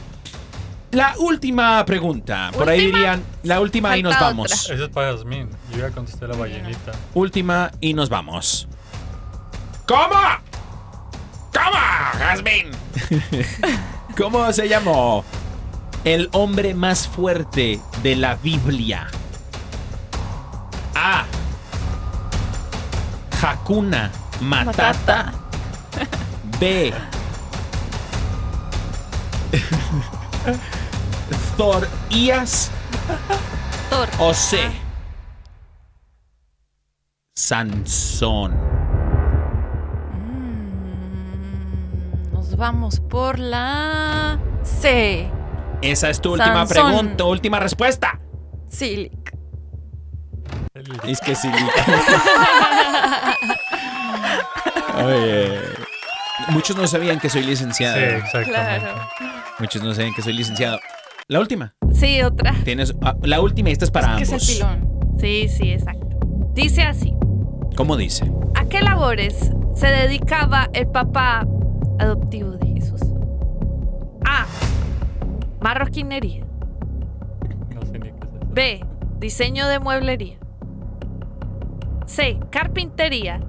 [SPEAKER 1] La última pregunta. Por ahí dirían, la última y nos vamos.
[SPEAKER 4] Eso es para Yasmín. Yo ya contesté la ballenita.
[SPEAKER 1] Última y nos vamos. ¿Cómo? ¿Cómo, Jasmine? ¿Cómo se llamó el hombre más fuerte de la Biblia? A. Hakuna Matata. B. Thorías
[SPEAKER 2] Thor.
[SPEAKER 1] o C. Sansón.
[SPEAKER 3] Vamos por la C.
[SPEAKER 1] Esa es tu última
[SPEAKER 3] Sansón.
[SPEAKER 1] pregunta, última respuesta.
[SPEAKER 3] Sí.
[SPEAKER 1] Es que sí. Oye. Muchos no sabían que soy licenciado.
[SPEAKER 4] Sí, exactamente.
[SPEAKER 2] Claro.
[SPEAKER 1] Muchos no saben que soy licenciado. La última.
[SPEAKER 2] Sí, otra.
[SPEAKER 1] Tienes ah, la última y esta es para
[SPEAKER 3] que es
[SPEAKER 1] ambos.
[SPEAKER 3] el pilón.
[SPEAKER 2] Sí, sí, exacto. Dice así.
[SPEAKER 1] ¿Cómo dice?
[SPEAKER 2] ¿A qué labores se dedicaba el papá adoptivo de Jesús? A. Marroquinería.
[SPEAKER 4] No sé ni qué es eso.
[SPEAKER 2] B. Diseño de mueblería. C. Carpintería.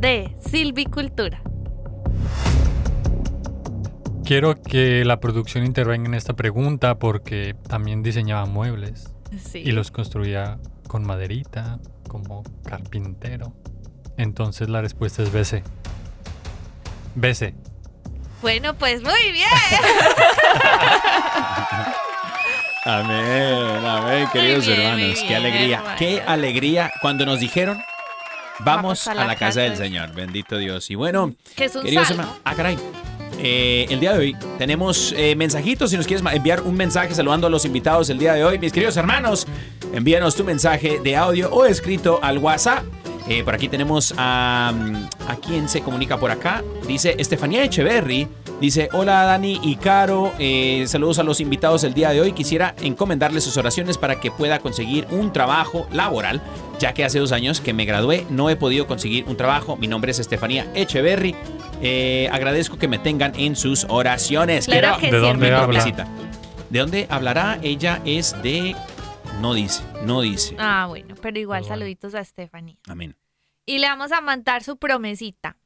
[SPEAKER 2] D. Silvicultura.
[SPEAKER 4] Quiero que la producción intervenga en esta pregunta porque también diseñaba muebles
[SPEAKER 2] Sí.
[SPEAKER 4] y los construía con maderita como carpintero. Entonces la respuesta es BC. BC.
[SPEAKER 2] Bueno, pues muy bien.
[SPEAKER 1] Amén, amén, queridos
[SPEAKER 2] bien,
[SPEAKER 1] hermanos. Qué alegría,
[SPEAKER 2] hermano.
[SPEAKER 1] qué alegría cuando nos dijeron, vamos,
[SPEAKER 2] Vamos
[SPEAKER 1] a,
[SPEAKER 2] a
[SPEAKER 1] la, casa
[SPEAKER 2] casa
[SPEAKER 1] del Señor. Bendito Dios. Y bueno,
[SPEAKER 2] Que es un
[SPEAKER 1] queridos hermanos, ah, caray. Eh, el día de hoy tenemos eh, mensajitos. Si nos quieres enviar un mensaje saludando a los invitados el día de hoy, mis queridos hermanos, envíanos tu mensaje de audio o escrito al WhatsApp. Eh, por aquí tenemos a. mm, ¿A quién se comunica por acá? Dice Estefanía Echeverry. Dice: Hola Dani y Caro. eh, saludos a los invitados el día de hoy. Quisiera encomendarles sus oraciones para que pueda conseguir un trabajo laboral, ya que hace dos años que me gradué no he podido conseguir un trabajo. Mi nombre es Estefanía Echeverry. Eh, agradezco que me tengan en sus oraciones.
[SPEAKER 2] Claro
[SPEAKER 1] Quiero-
[SPEAKER 2] que
[SPEAKER 4] ¿De
[SPEAKER 2] sí,
[SPEAKER 4] dónde
[SPEAKER 2] hermanito.
[SPEAKER 4] habla?
[SPEAKER 1] Visita. ¿De dónde hablará? Ella es de. No dice, no dice.
[SPEAKER 2] Ah, bueno, pero igual
[SPEAKER 4] Pero bueno.
[SPEAKER 2] saluditos a Stephanie.
[SPEAKER 1] Amén.
[SPEAKER 2] Y le vamos a mandar su promesita,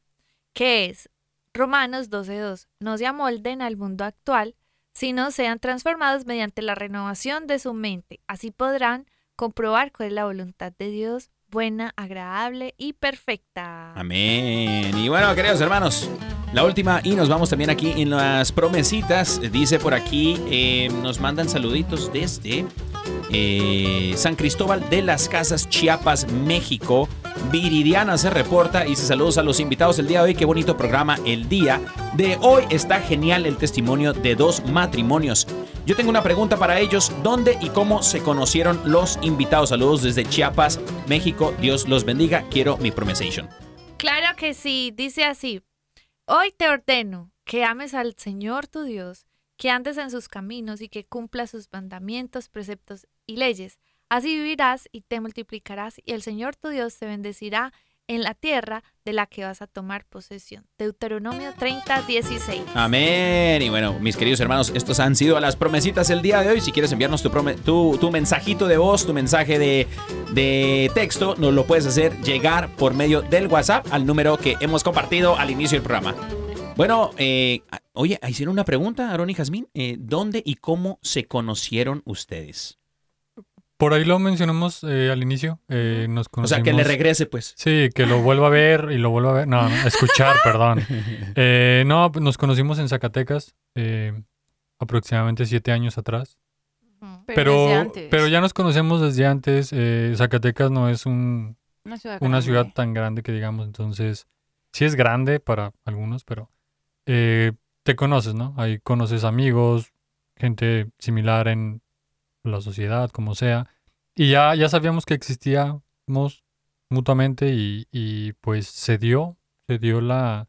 [SPEAKER 2] que es Romanos 12.2. No se amolden al mundo actual, sino sean transformados mediante la renovación de su mente. Así podrán comprobar cuál es la voluntad de Dios, buena, agradable y perfecta.
[SPEAKER 1] Amén. Y bueno, queridos hermanos, la última y nos vamos también aquí en las promesitas. Dice por aquí, eh, nos mandan saluditos desde eh, San Cristóbal de las Casas, Chiapas, México. Viridiana se reporta y dice saludos a los invitados del día de hoy. Qué bonito programa el día de hoy. Está genial el testimonio de dos matrimonios. Yo tengo una pregunta para ellos. ¿Dónde y cómo se conocieron los invitados? Saludos desde Chiapas, México. Dios los bendiga. Quiero mi promesation.
[SPEAKER 2] Claro que sí, dice así. Hoy te ordeno que ames al Señor tu Dios, que andes en sus caminos y que cumplas sus mandamientos, preceptos y leyes. Así vivirás y te multiplicarás y el Señor tu Dios te bendecirá en la tierra de la que vas a tomar posesión. Deuteronomio 30, 16.
[SPEAKER 1] Amén. Y bueno, mis queridos hermanos, estos han sido las promesitas el día de hoy. Si quieres enviarnos tu, tu, tu mensajito de voz, tu mensaje de, de texto, nos lo puedes hacer llegar por medio del WhatsApp al número que hemos compartido al inicio del programa. Bueno, eh, oye, hicieron una pregunta, Aaron y Jazmín. Eh, ¿Dónde y cómo se conocieron ustedes?
[SPEAKER 4] Por ahí lo mencionamos eh, al inicio. eh, nos
[SPEAKER 1] O sea, que le
[SPEAKER 4] conocimos-
[SPEAKER 1] regrese, pues.
[SPEAKER 4] Sí, que lo vuelva a ver y lo vuelva a ver. No, no, escuchar, perdón. Eh, no, nos conocimos en Zacatecas eh, aproximadamente siete años atrás. Pero, pero ya nos conocemos desde antes. eh, Zacatecas no es un,
[SPEAKER 3] Una ciudad
[SPEAKER 4] una
[SPEAKER 3] grande.
[SPEAKER 4] ciudad tan grande que digamos. Entonces, sí es grande para algunos, pero eh, te conoces, ¿no? Ahí conoces amigos, gente similar en la sociedad, como sea. Y ya, ya sabíamos que existíamos mutuamente y, y, pues se dio, se dio la,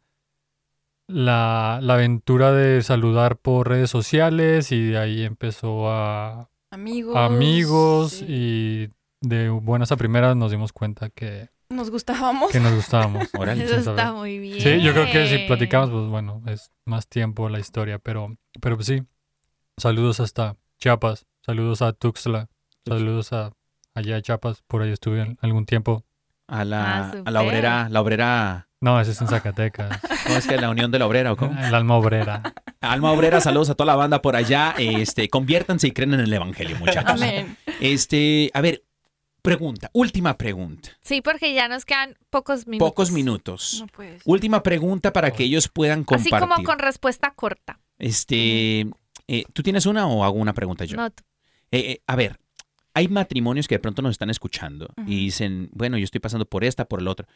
[SPEAKER 4] la, la aventura de saludar por redes sociales y de ahí empezó a
[SPEAKER 3] Amigos.
[SPEAKER 4] amigos
[SPEAKER 3] sí.
[SPEAKER 4] y de buenas a primeras nos dimos cuenta que,
[SPEAKER 3] Nos gustábamos.
[SPEAKER 4] que nos gustábamos.
[SPEAKER 2] Eso está
[SPEAKER 4] saber.
[SPEAKER 2] muy bien.
[SPEAKER 4] Sí, yo creo que si platicamos, pues bueno, es más tiempo la historia, pero, pero pues sí. Saludos hasta Chiapas, saludos a Tuxtla, saludos a allá a Chiapas, por ahí estuve algún tiempo.
[SPEAKER 1] A la,
[SPEAKER 2] Ah,
[SPEAKER 1] a la obrera, la obrera.
[SPEAKER 4] No, ese es en Zacatecas,
[SPEAKER 1] ¿Cómo es que la Unión de la Obrera o cómo?
[SPEAKER 4] el alma obrera.
[SPEAKER 1] Alma Obrera, saludos a toda la banda por allá. Este, conviértanse y creen en el Evangelio, muchachos.
[SPEAKER 3] Amén.
[SPEAKER 1] Este, a ver, pregunta, última pregunta.
[SPEAKER 2] Sí, porque ya nos quedan pocos minutos.
[SPEAKER 1] Pocos minutos.
[SPEAKER 3] No puedes.
[SPEAKER 1] Última pregunta para que ellos puedan
[SPEAKER 2] Así
[SPEAKER 1] compartir.
[SPEAKER 2] como con respuesta corta.
[SPEAKER 1] Este, eh, ¿tú tienes una o hago una pregunta yo?
[SPEAKER 2] No, tú.
[SPEAKER 1] Eh, eh, a ver, hay matrimonios que de pronto nos están escuchando y dicen, bueno, yo estoy pasando por esta, por el otro.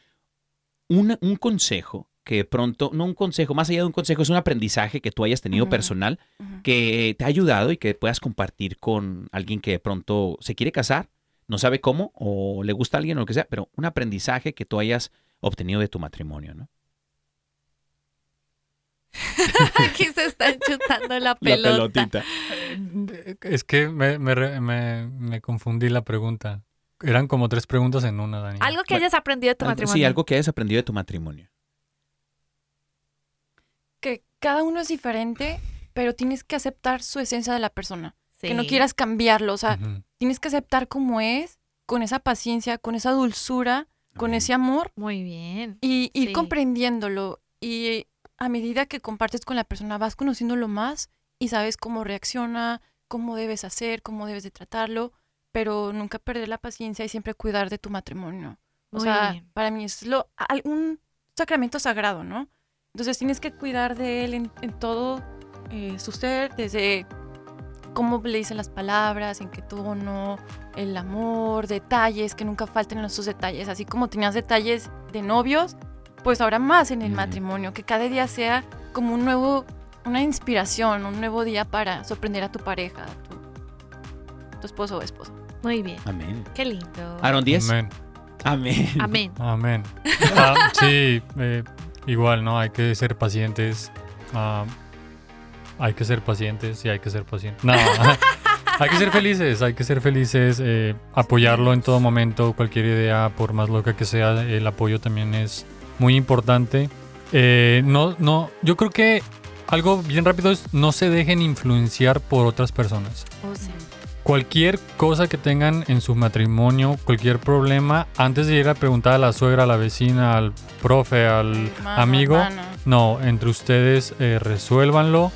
[SPEAKER 1] Una- un consejo que de pronto, no un consejo, más allá de un consejo, es un aprendizaje que tú hayas tenido personal que te ha ayudado y que puedas compartir con alguien que de pronto se quiere casar, no sabe cómo o le gusta a alguien o lo que sea, pero un aprendizaje que tú hayas obtenido de tu matrimonio, ¿no?
[SPEAKER 2] Aquí se están chutando la pelota.
[SPEAKER 4] Es que me, me, me- me confundí la pregunta. Eran como tres preguntas en una, Dani.
[SPEAKER 2] Algo que
[SPEAKER 1] Bueno,
[SPEAKER 2] hayas aprendido de tu
[SPEAKER 1] Algo-
[SPEAKER 2] matrimonio.
[SPEAKER 1] Sí, algo que hayas aprendido de tu matrimonio.
[SPEAKER 3] Que cada uno es diferente, pero tienes que aceptar su esencia de la persona. Que no
[SPEAKER 2] Sí.
[SPEAKER 3] quieras cambiarlo. O sea, tienes que aceptar como es, con esa paciencia, con esa dulzura, con ese amor
[SPEAKER 2] Muy bien.
[SPEAKER 3] y ir
[SPEAKER 2] Sí.
[SPEAKER 3] comprendiéndolo. Y a medida que compartes con la persona, vas conociéndolo más y sabes cómo reacciona, cómo debes hacer, cómo debes de tratarlo, pero nunca perder la paciencia y siempre cuidar de tu matrimonio. O
[SPEAKER 2] Muy
[SPEAKER 3] sea,
[SPEAKER 2] bien.
[SPEAKER 3] para mí es lo, un sacramento sagrado, ¿no? Entonces tienes que cuidar de él en, en todo eh, su ser, desde cómo le dicen las palabras, en qué tono, el amor, detalles, que nunca falten en esos detalles. Así como tenías detalles de novios, pues ahora más en el matrimonio, que cada día sea como un nuevo, una inspiración, un nuevo día para sorprender a tu pareja, a tu, tu esposo o esposa.
[SPEAKER 2] Muy bien.
[SPEAKER 1] Amén.
[SPEAKER 2] Qué lindo.
[SPEAKER 1] Aaron 10.
[SPEAKER 4] Amén.
[SPEAKER 1] Amén.
[SPEAKER 2] Amén.
[SPEAKER 4] Amén. Ah, sí, eh, igual, ¿no? Hay que ser pacientes. ah, hay que ser pacientes y hay que ser pacientes. No, hay que ser felices, hay que ser felices, eh, apoyarlo en todo momento, cualquier idea, por más loca que sea, el apoyo también es muy importante. Eh, no, no, yo creo que algo bien rápido es no se dejen influenciar por otras personas.
[SPEAKER 2] Oh, sí.
[SPEAKER 4] cualquier cosa que tengan en su matrimonio, cualquier problema, antes de ir a preguntar a la suegra, a la vecina, al profe, al amigo,
[SPEAKER 3] hermano.
[SPEAKER 4] no, entre ustedes eh, resuélvanlo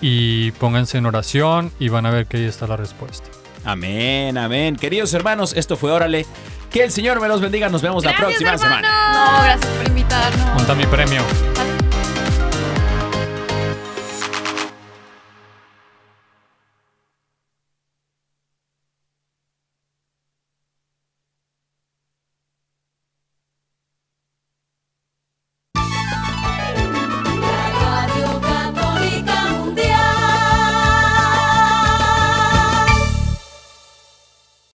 [SPEAKER 4] y pónganse en oración y van a ver que ahí está la respuesta.
[SPEAKER 1] Amén, amén. Queridos hermanos, esto fue Órale. Que el Señor me los bendiga. Nos vemos la próxima
[SPEAKER 2] hermano.
[SPEAKER 1] semana.
[SPEAKER 3] No, gracias por invitarnos.
[SPEAKER 4] Monta mi premio.